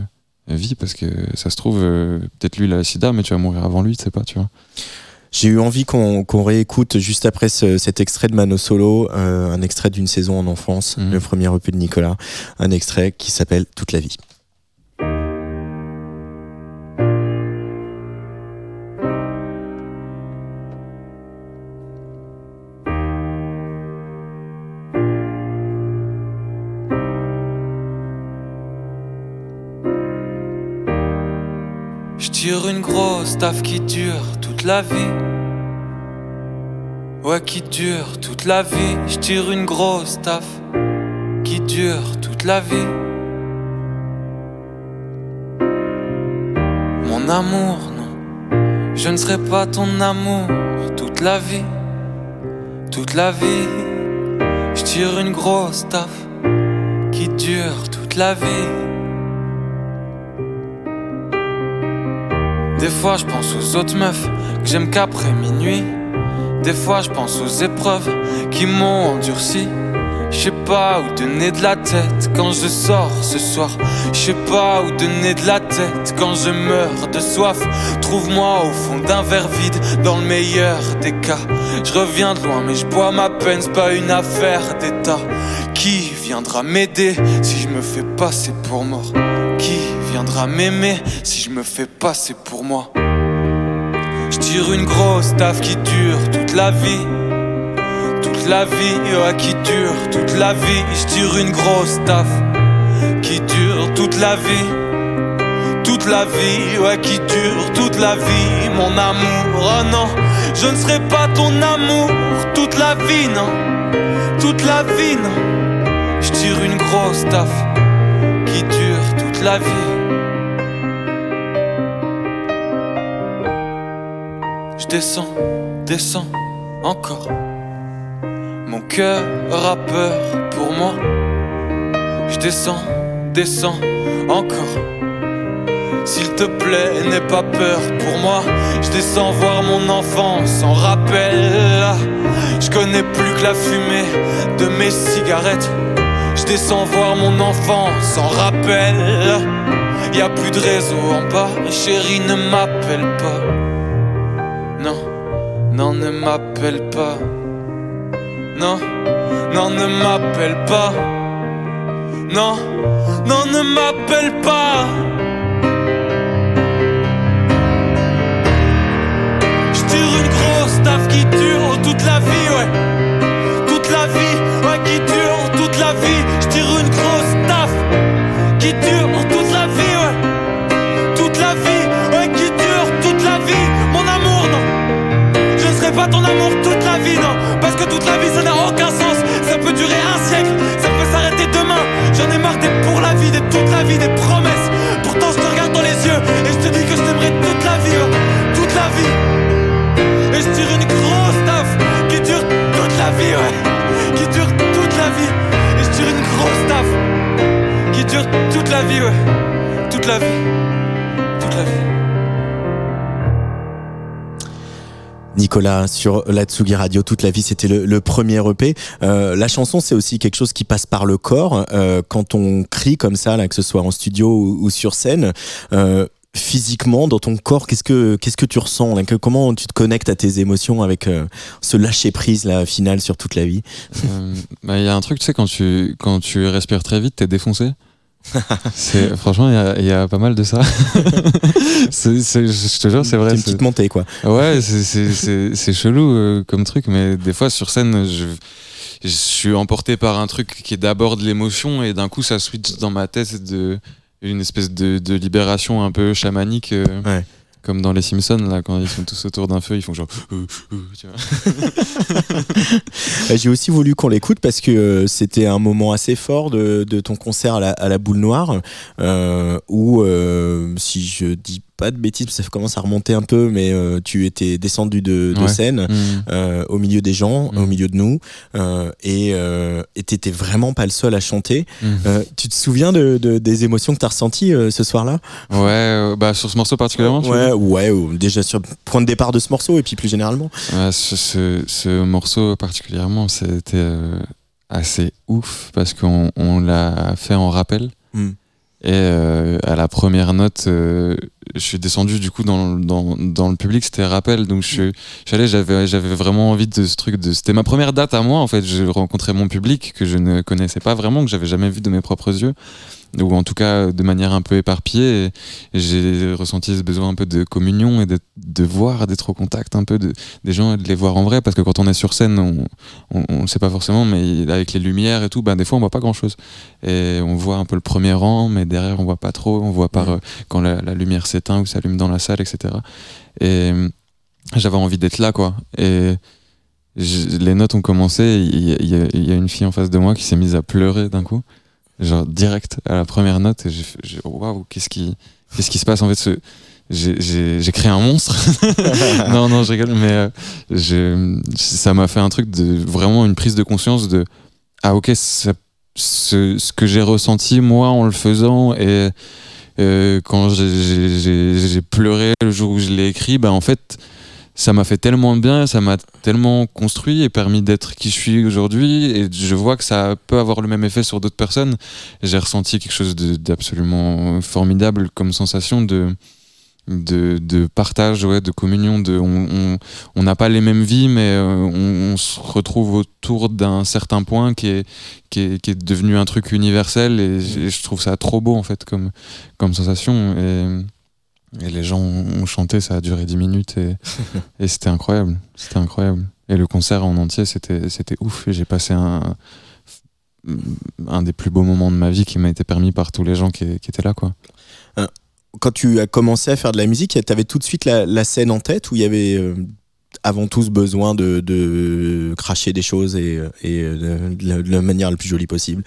vis, parce que ça se trouve, euh, peut-être lui, il a le sida, mais tu vas mourir avant lui, tu sais pas, tu vois. J'ai eu envie qu'on réécoute juste après ce- cet extrait de Mano Solo, euh, un extrait d'une saison en enfance, Mhm. le premier EP de Nicolas, un extrait qui s'appelle Toute la vie. Tire une grosse taf qui dure toute la vie. Ouais, qui dure toute la vie. Je tire une grosse taf qui dure toute la vie. Mon amour, non. Je ne serai pas ton amour toute la vie. Toute la vie. Je tire une grosse taf qui dure toute la vie. Des fois je pense aux autres meufs que j'aime qu'après minuit. Des fois je pense aux épreuves qui m'ont endurci. Je sais pas où donner de la tête quand je sors ce soir. Je sais pas où donner de la tête quand je meurs de soif. Trouve-moi au fond d'un verre vide dans le meilleur des cas. Je reviens de loin mais je bois ma peine, c'est pas une affaire d'état. Qui viendra m'aider si je me fais passer pour mort? Viendra m'aimer si je me fais passer pour moi Je tire une grosse taf qui dure toute la vie Toute la vie, ouais, qui dure toute la vie Je tire une grosse taf qui dure toute la vie toute la vie, ouais, qui dure toute la vie, mon amour. Oh non, je ne serai pas ton amour toute la vie, non, toute la vie, non. Je tire une grosse taf qui dure toute la vie. Descends, descends encore. Mon cœur rappeur pour moi. Je descends, descends encore. S'il te plaît, n'aie pas peur pour moi. Je descends voir mon enfance en rappel. Je connais plus que la fumée de mes cigarettes. Je descends voir mon enfance en rappel. Y a plus de réseau en bas, chérie, ne m'appelle pas. Non, ne m'appelle pas. Non, non, ne m'appelle pas. Non, non, ne m'appelle pas. Je tire une grosse taf qui dure toute la vie, ouais. Toute la vie, ouais, qui dure toute la vie. Je une grosse taf qui dure non. Parce que toute la vie, ça n'a aucun sens. Ça peut durer un siècle, ça peut s'arrêter demain. J'en ai marre d'être pour la vie, d'être toute la vie, des promesses. Pourtant, je te regarde dans les yeux et je te dis que je t'aimerai toute la vie, ouais. toute la vie. Et je tire une grosse taf qui dure toute la vie, ouais. Qui dure toute la vie. Et je tire une grosse taf qui dure toute la vie, ouais. Toute la vie. Toute la vie. Nicolas sur la Tsugi Radio toute la vie c'était le, premier EP Euh, la chanson c'est aussi quelque chose qui passe par le corps. Euh, quand on crie comme ça là que ce soit en studio ou, sur scène euh, physiquement dans ton corps qu'est-ce que qu'est-ce que tu ressens comment tu te connectes à tes émotions avec euh, ce lâcher prise là final sur toute la vie? Euh, bah, Il y a un truc, tu sais, quand tu, quand tu respires très vite, t'es défoncé. franchement, il y a, il y a pas mal de ça. je te jure, c'est vrai. une c'est- petite montée quoi Ouais, c'est chelou euh, comme truc, mais des fois sur scène, je, je suis emporté par un truc qui est d'abord de l'émotion et d'un coup ça switch dans ma tête de une espèce de, de libération un peu chamanique. euh, Ouais. Comme dans les Simpsons, là, quand ils sont tous autour d'un feu, ils font genre. euh, euh. Euh, J'ai aussi voulu qu'on l'écoute parce que euh, c'était un moment assez fort de, ton concert à la, boule noire où, si je dis pas de bêtises, ça commence à remonter un peu, mais euh, tu étais descendu de, de Ouais. scène Mm. euh, au milieu des gens, Mm. au milieu de nous, euh, et t'étais vraiment pas le seul à chanter. Mm. Euh, tu te souviens de, de- des émotions que t'as ressenties ce soir-là? Ouais, bah sur ce morceau particulièrement. Ouais, ouais, ou déjà sur le point de départ de ce morceau et puis plus généralement. Ouais, ce, ce, ce morceau particulièrement, c'était assez ouf parce qu'on on l'a fait en rappel. Mm. Et euh, à la première note, euh, je suis descendu du coup dans, le- dans, le public, c'était rappel. Donc je je suis allé, j'avais, j'avais vraiment envie de ce truc. De, c'était ma première date à moi en fait. Je rencontrais mon public que je ne connaissais pas vraiment, que j'avais jamais vu de mes propres yeux. Ou en tout cas de manière un peu éparpillée. J'ai ressenti ce besoin un peu de communion et de, de voir, d'être au contact un peu de, des gens et de les voir en vrai. Parce que quand on est sur scène, on le sait pas forcément, mais avec les lumières et tout, ben, des fois on voit pas grand chose. Et on voit un peu le premier rang, mais derrière on voit pas trop. On voit par Ouais. euh, quand la, la lumière s'éteint ou s'allume dans la salle, etc. Et euh, j'avais envie d'être là, quoi. Et les notes ont commencé. Y, y il y a une fille en face de moi qui s'est mise à pleurer d'un coup, genre direct à la première note. Et j'ai j'ai waouh, qu'est-ce qui, qu'est-ce qui se passe en fait ce, j'ai- créé un monstre. non, non, je rigole, mais euh, ça m'a fait un truc de vraiment une prise de conscience de ah ok, ce, ce que j'ai ressenti moi en le faisant et euh, quand j'ai pleuré le jour où je l'ai écrit, bah en fait ça m'a fait tellement de bien, ça m'a tellement construit et permis d'être qui je suis aujourd'hui. Et je vois que ça peut avoir le même effet sur d'autres personnes. J'ai ressenti quelque chose d'absolument formidable comme sensation de, de, partage, ouais, de communion. On n'a pas les mêmes vies, mais euh, on, se retrouve autour d'un certain point qui est, qui, est, qui est devenu un truc universel. Et, je trouve ça trop beau, en fait, comme, comme sensation. Et les gens ont chanté, ça a duré 10 minutes et, et c'était incroyable. C'était incroyable. Et le concert en entier, c'était c'était ouf. Et J'ai passé un, un des plus beaux moments de ma vie qui m'a été permis par tous les gens qui, qui étaient là. Quoi. Quand tu as commencé à faire de la musique, t'avais tout de suite la, la scène en tête ou il y avait euh, avant tout ce besoin de, de cracher des choses et, et euh, de, la, de la manière la plus jolie possible?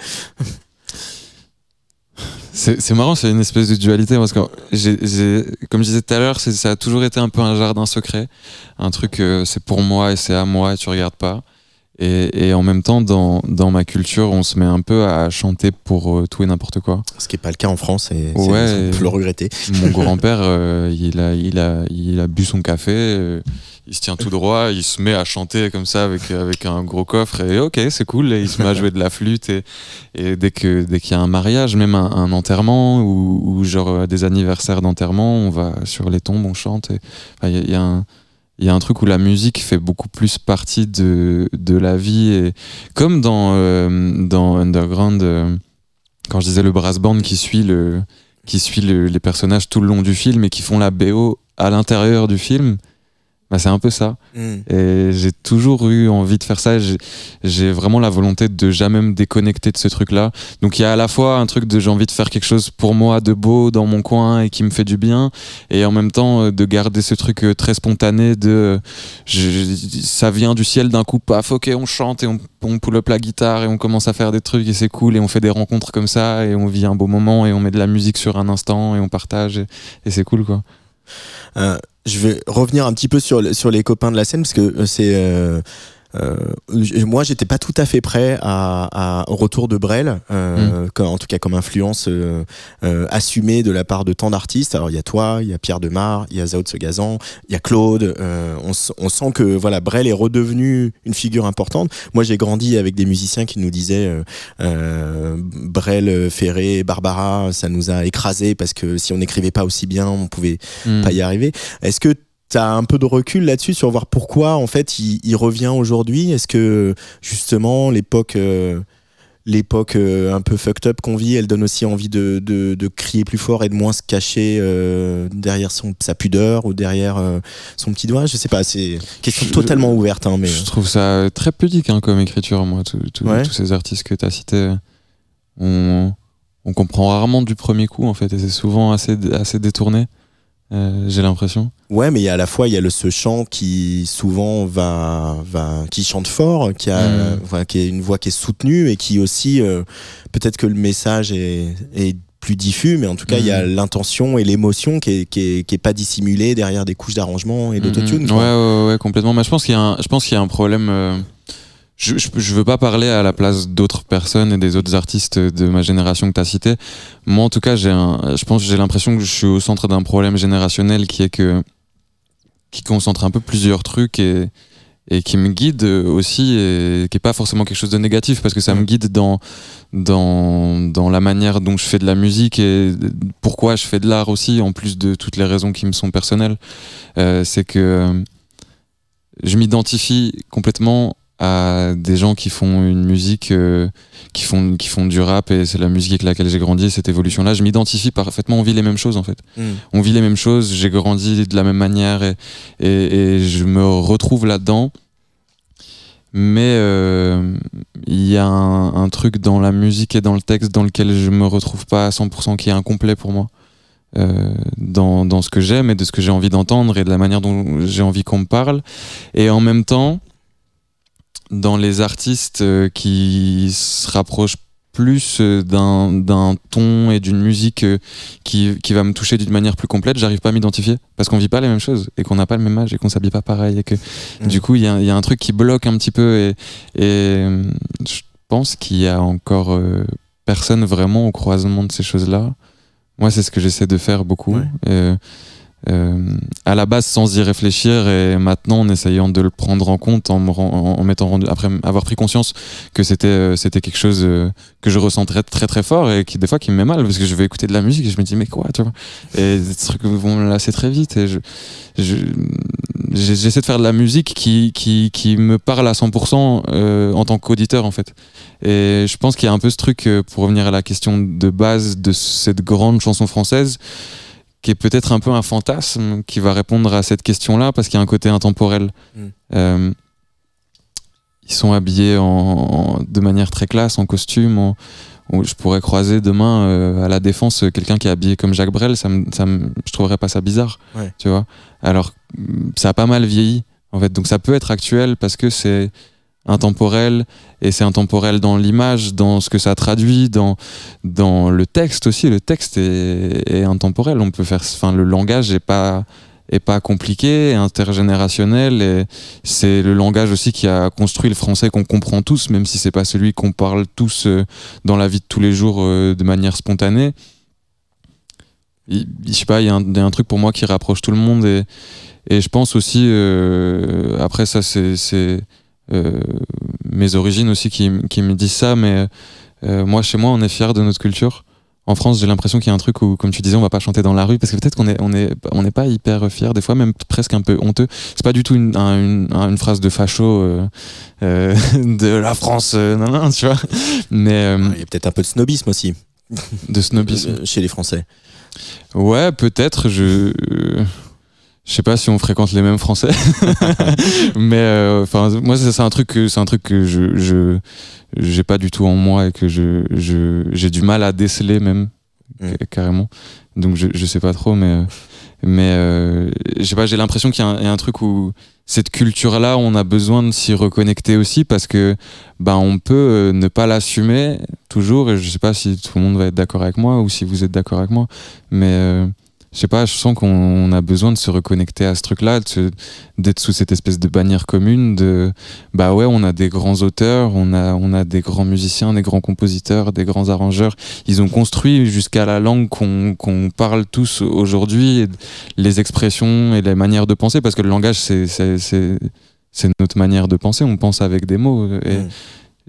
C'est marrant, c'est une espèce de dualité parce que, comme je disais tout à l'heure, ça a toujours été un peu un jardin secret. Un truc, euh, c'est pour moi et c'est à moi et tu regardes pas. Et, et en même temps, dans, dans ma culture, on se met un peu à chanter pour euh, tout et n'importe quoi. Ce qui n'est pas le cas en France et Ouais. on peut le regretter. Mon grand-père, euh, il, a, il, a, il a bu son café, euh, il se tient tout droit, il se met à chanter comme ça avec, avec un gros coffre et ok, c'est cool. Et il se met à jouer de la flûte et, et dès qu'il y a un mariage, même un, un enterrement ou, ou genre des anniversaires d'enterrement, on va sur les tombes, on chante. y, il y a un il y a un truc où la musique fait beaucoup plus partie de, de la vie et comme dans, euh, dans Underground, euh, quand je disais le brass band qui suit le qui suit le- les personnages tout le long du film et qui font la BO à l'intérieur du film, bah c'est un peu ça. Mm. Et j'ai toujours eu envie de faire ça. J'ai- vraiment la volonté de jamais me déconnecter de ce truc-là. Donc il y a à la fois un truc de j'ai envie de faire quelque chose pour moi de beau dans mon coin et qui me fait du bien, et en même temps euh, de garder ce truc euh, très spontané de je- ça vient du ciel d'un coup, paf, ok, on chante et on, on pull up la guitare et on commence à faire des trucs et c'est cool et on fait des rencontres comme ça et on vit un beau moment et on met de la musique sur un instant et on partage et, et c'est cool quoi. Euh, je vais revenir un petit peu sur, le- sur les copains de la scène parce que euh, c'est. Euh, moi, j'étais pas tout à fait prêt à, à- au retour de Brel, euh, comme- en tout cas comme influence euh, assumée de la part de tant d'artistes. Alors, il y a toi, il y a Pierre Demar, il y a Zao de Segazan, il y a Claude. euh, on, on sent que voilà, Brel est redevenu une figure importante. Moi, j'ai grandi avec des musiciens qui nous disaient Brel, Ferré, Barbara, ça nous a écrasés parce que si on n'écrivait pas aussi bien, on pouvait Mm. pas y arriver. Est-ce que tu as un peu de recul là-dessus sur voir pourquoi en fait il, il revient aujourd'hui? Est-ce que justement l'époque euh, l'époque euh, un peu fucked up qu'on vit, elle donne aussi envie de, de, de crier plus fort et de moins se cacher euh, derrière son, sa pudeur ou derrière son petit doigt? Je sais pas, c'est une question Je- totalement ouverte. Hein, mais... Je trouve ça très pudique hein, comme écriture, moi, tout- tout- Ouais. tous ces artistes que tu as cités. On, on comprend rarement du premier coup, en fait, et c'est souvent assez, assez détourné, euh, j'ai l'impression. Ouais, mais il y a à la fois il y a le ce chant qui souvent va va qui chante fort, qui a Mm. enfin, qui est une voix qui est soutenue et qui aussi euh, peut-être que le message est, est plus diffus, mais en tout cas il y a Mm. l'intention et l'émotion qui est, qui est qui est pas dissimulée derrière des couches d'arrangement et d'autotune. Mhm. quoi. Ouais, ouais, ouais, complètement. Mais je pense qu'il y a un, je pense qu'il y a un problème. euh, je, je, veux pas parler à la place d'autres personnes et des autres artistes de ma génération que tu as cité. Moi, en tout cas, j'ai je pense, j'ai l'impression que je suis au centre d'un problème générationnel qui est que, qui concentre un peu plusieurs trucs et, et qui me guide aussi et qui est pas forcément quelque chose de négatif parce que ça me guide dans, dans, dans la manière dont je fais de la musique et pourquoi je fais de l'art aussi, en plus de toutes les raisons qui me sont personnelles. Euh, c'est que je m'identifie complètement à des gens qui font une musique, euh, qui, font, qui font du rap et c'est la musique avec laquelle j'ai grandi, cette évolution-là. Je m'identifie parfaitement, on vit les mêmes choses en fait. Mm. On vit les mêmes choses, j'ai grandi de la même manière et, et, et je me retrouve là-dedans. Mais euh, il y a un, un truc dans la musique et dans le texte dans lequel je me retrouve pas à 100% qui est incomplet pour moi. Euh, dans, dans ce que j'aime et de ce que j'ai envie d'entendre et de la manière dont j'ai envie qu'on me parle. Et en même temps, dans les artistes euh, qui se rapprochent plus euh, d'un d'un ton et d'une musique euh, qui, qui va me toucher d'une manière plus complète, j'arrive pas à m'identifier parce qu'on vit pas les mêmes choses et qu'on n'a pas le même âge et qu'on s'habille pas pareil et que Mm. du coup il y, a- y a un truc qui bloque un petit peu et, et je pense qu'il y a encore euh, personne vraiment au croisement de ces choses-là. Moi, c'est ce que j'essaie de faire beaucoup. Ouais. Euh, à la base sans y réfléchir et maintenant en essayant de le prendre en compte en, me m'étant rendu après avoir pris conscience que c'était euh, c'était quelque chose euh, que je ressentais très très fort et qui des fois qui me met mal parce que je vais écouter de la musique et je me dis mais quoi tu vois? Et des trucs vont me lasser très vite et je j'essaie de faire de la musique qui qui, qui me parle à 100% euh, en tant qu'auditeur en fait. Et je pense qu'il y a un peu ce truc euh, pour revenir à la question de base de cette grande chanson française qui est peut-être un peu un fantasme qui va répondre à cette question-là parce qu'il y a un côté intemporel. Mm. Euh, ils sont habillés en, en- de manière très classe, en costume. en- où je pourrais croiser demain euh, à la défense quelqu'un qui est habillé comme Jacques Brel, ça me, ça me- je trouverais pas ça bizarre, Ouais. tu vois. Alors ça a pas mal vieilli en fait, donc ça peut être actuel parce que c'est intemporel et c'est intemporel dans l'image, dans ce que ça traduit, dans dans le texte aussi. Le texte est, est intemporel. On peut faire, enfin le langage est pas est pas compliqué, intergénérationnel et c'est le langage aussi qui a construit le français qu'on comprend tous, même si c'est pas celui qu'on parle tous euh, dans la vie de tous les jours euh, de manière spontanée. Il- Je sais pas, il y, a un- truc pour moi qui rapproche tout le monde et, et je pense aussi, euh, après ça c'est mes origines aussi qui, qui me disent ça, mais euh, moi chez moi on est fier de notre culture. En France, j'ai l'impression qu'il y a un truc où, comme tu disais, on va pas chanter dans la rue parce que peut-être qu'on est, on est, on n'est pas hyper fier, des fois même presque un peu honteux. C'est pas du tout une, un- une, un- une phrase de facho euh, euh, de la France, euh, nan, nan, tu vois. Mais euh, Il y a peut-être un peu de snobisme aussi. De snobisme. euh, chez les Français. Ouais, peut-être. Je je sais pas si on fréquente les mêmes Français, mais euh, enfin moi c'est un truc que c'est un truc que je je j'ai pas du tout en moi et que je je j'ai du mal à déceler même Mm. ca- carrément. Donc je je sais pas trop, mais euh, mais euh, je sais pas. J'ai l'impression qu'il y, a un- il y a un truc où cette culture là, on a besoin de s'y reconnecter aussi parce que bah on peut euh, ne pas l'assumer toujours et je sais pas si tout le monde va être d'accord avec moi ou si vous êtes d'accord avec moi mais euh, je sais pas je sens qu'on on a besoin de se reconnecter à ce truc là d'être sous cette espèce de bannière commune de bah ouais on a des grands auteurs on a on a des grands musiciens des grands compositeurs des grands arrangeurs ils ont construit jusqu'à la langue qu'on qu'on parle tous aujourd'hui les expressions et les manières de penser parce que le langage c'est notre manière de penser on pense avec des mots et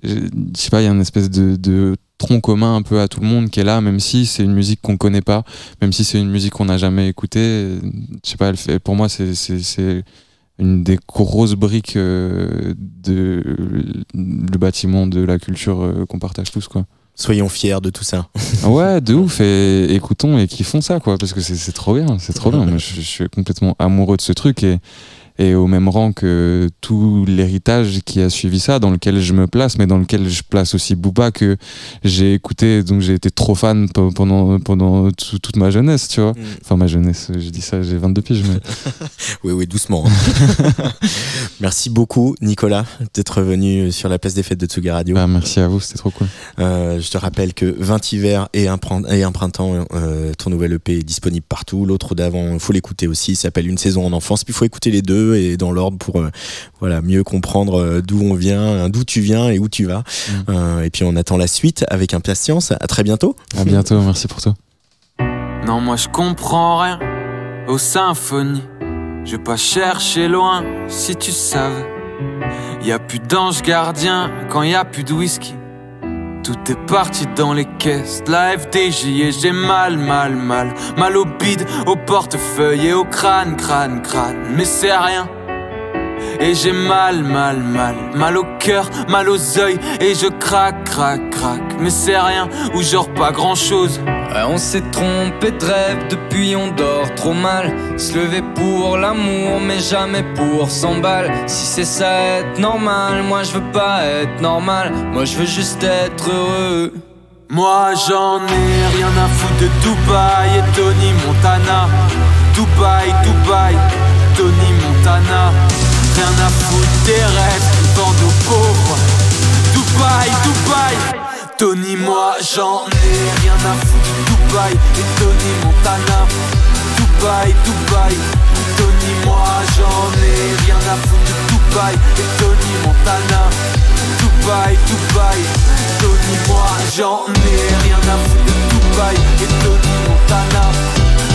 Mm. je je sais pas, il y a une espèce de, de tronc commun un peu à tout le monde qui est là, même si c'est une musique qu'on connaît pas, même si c'est une musique qu'on n'a jamais écoutée. Je sais pas, elle fait, pour moi, c'est, une des grosses briques euh, de le bâtiment de la culture euh, qu'on partage tous, quoi. Soyons fiers de tout ça. Ouais, de ouf, et écoutons et kiffons ça, quoi, parce que c'est, trop bien, c'est trop bien. Je suis complètement amoureux de ce truc et, et au même rang que tout l'héritage qui a suivi ça, dans lequel je me place, mais dans lequel je place aussi Booba que j'ai écouté, donc j'ai été trop fan pe- pendant, pendant tout- toute ma jeunesse, tu vois. Enfin, ma jeunesse, je dis ça, j'ai 22 piges, mais Oui, oui, doucement. hein. Merci beaucoup, Nicolas, d'être venu sur la place des fêtes de Tsuga Radio. bah, merci à vous, c'était trop cool. Euh, je te rappelle que 20 hivers et un, prin- et un printemps, euh, ton nouvel EP est disponible partout. L'autre d'avant, il faut l'écouter aussi, il s'appelle Une saison en enfance. Puis il faut écouter les deux et dans l'ordre pour euh, voilà, mieux comprendre euh, d'où on vient, euh, d'où tu viens et où tu vas. Mm. Euh, et puis on attend la suite avec impatience. À très bientôt. À bientôt, merci pour toi. Non, moi je comprends rien aux symphonies. Je vais pas chercher loin si tu savais. Y a plus d'ange gardien quand y a plus de whisky. Tout est parti dans les caisses la FDJ et j'ai mal, mal, mal. Mal au bide, au portefeuille et au crâne, crâne, crâne. Mais c'est rien. Et j'ai mal, mal, mal, mal au cœur, mal aux yeux et je craque, craque, craque. Mais c'est rien, ou genre pas grand chose. Ouais, on s'est trompé de rêve, depuis on dort trop mal. Se lever pour l'amour, mais jamais pour 100 balles. Si c'est ça être normal, moi je veux pas être normal. Moi je veux juste être heureux. Moi j'en ai rien à foutre de Dubaï et Tony Montana. Dubaï, Dubaï, Tony Montana. Rien à foutre des rêves vendent aux pauvres. Dubaï, Dubaï, Tony, moi j'en ai rien à foutre Dubaï et Tony Montana. Dubaï, Dubaï, Tony, moi j'en ai rien à foutre Dubaï et Tony Montana. Dubaï, Dubaï, Tony, moi j'en ai rien à foutre Dubaï et Tony Montana.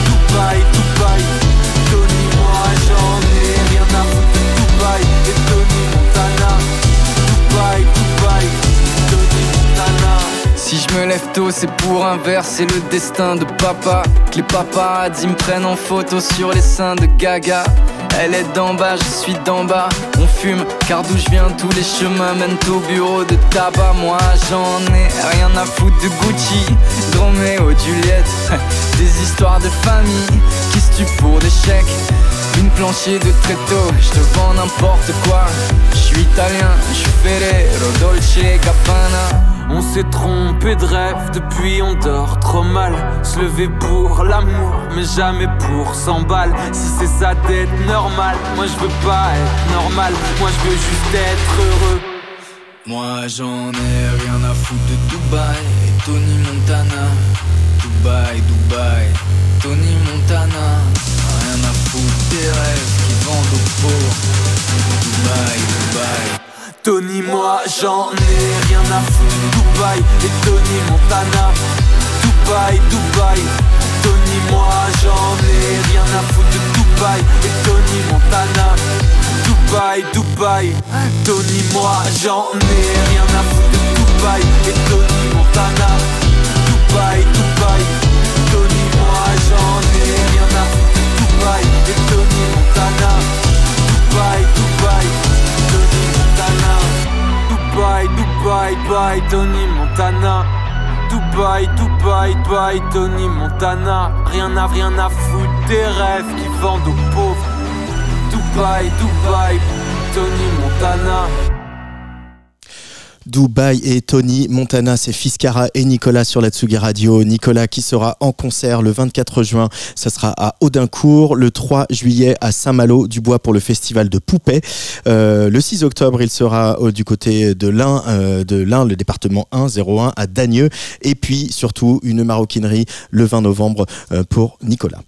Dubaï, Dubaï, Tony, moi j'en ai rien à foutre Dubaï et Tony Montana. Dubaï. Si je me lève tôt, c'est pour inverser le destin de papa. Que les paparazzis me prennent en photo sur les seins de Gaga. Elle est d'en bas, je suis d'en bas. On fume, car d'où je viens, tous les chemins mènent au bureau de tabac. Moi j'en ai rien à foutre de Gucci, de Roméo, Juliette. Des histoires de famille qui se tuent pour des chèques. Une plancher de tréteau, je te vends n'importe quoi. Je suis italien, je suis Ferrero, Dolce, Gabbana. On s'est trompé de rêve, depuis on dort trop mal. Se lever pour l'amour, mais jamais pour 100 balles. Si c'est ça d'être normal, moi je veux pas être normal. Moi je veux juste être heureux. Moi j'en ai rien à foutre de Dubaï et Tony Montana. Dubaï, Dubaï, Tony Montana. Rien à foutre des rêves qui vendent aux pauvres. Dubaï, Dubaï. Tony, moi j'en ai rien à foutre Dubaï et Tony Montana. Dubaï, Dubaï, Tony, moi j'en ai rien à foutre de Dubaï et Tony Montana. Dubaï, Dubaï, Tony, moi j'en ai rien à foutre de Dubaï et Tony Montana. Dubaï, Dubaï, Tony, moi j'en ai rien à foutre Dubaï. Dubaï, Tony Montana. Dubaï, Dubaï, bye, Tony Montana. Dubaï, Dubaï, Dubaï, Tony Montana. Rien à rien à foutre des rêves qui vendent aux pauvres. Dubaï, Dubaï, Tony Montana. Dubaï et Tony Montana, c'est Fiskara et Nicolas sur la Tsugi Radio. Nicolas qui sera en concert le 24 juin, ça sera à Audincourt, le 3 juillet à Saint-Malo du Bois pour le festival de Poupée. Euh, le 6 octobre, il sera euh, du côté de l'Ain, euh, le département 1 01 à Dagneux et puis surtout une maroquinerie le 20 novembre pour Nicolas.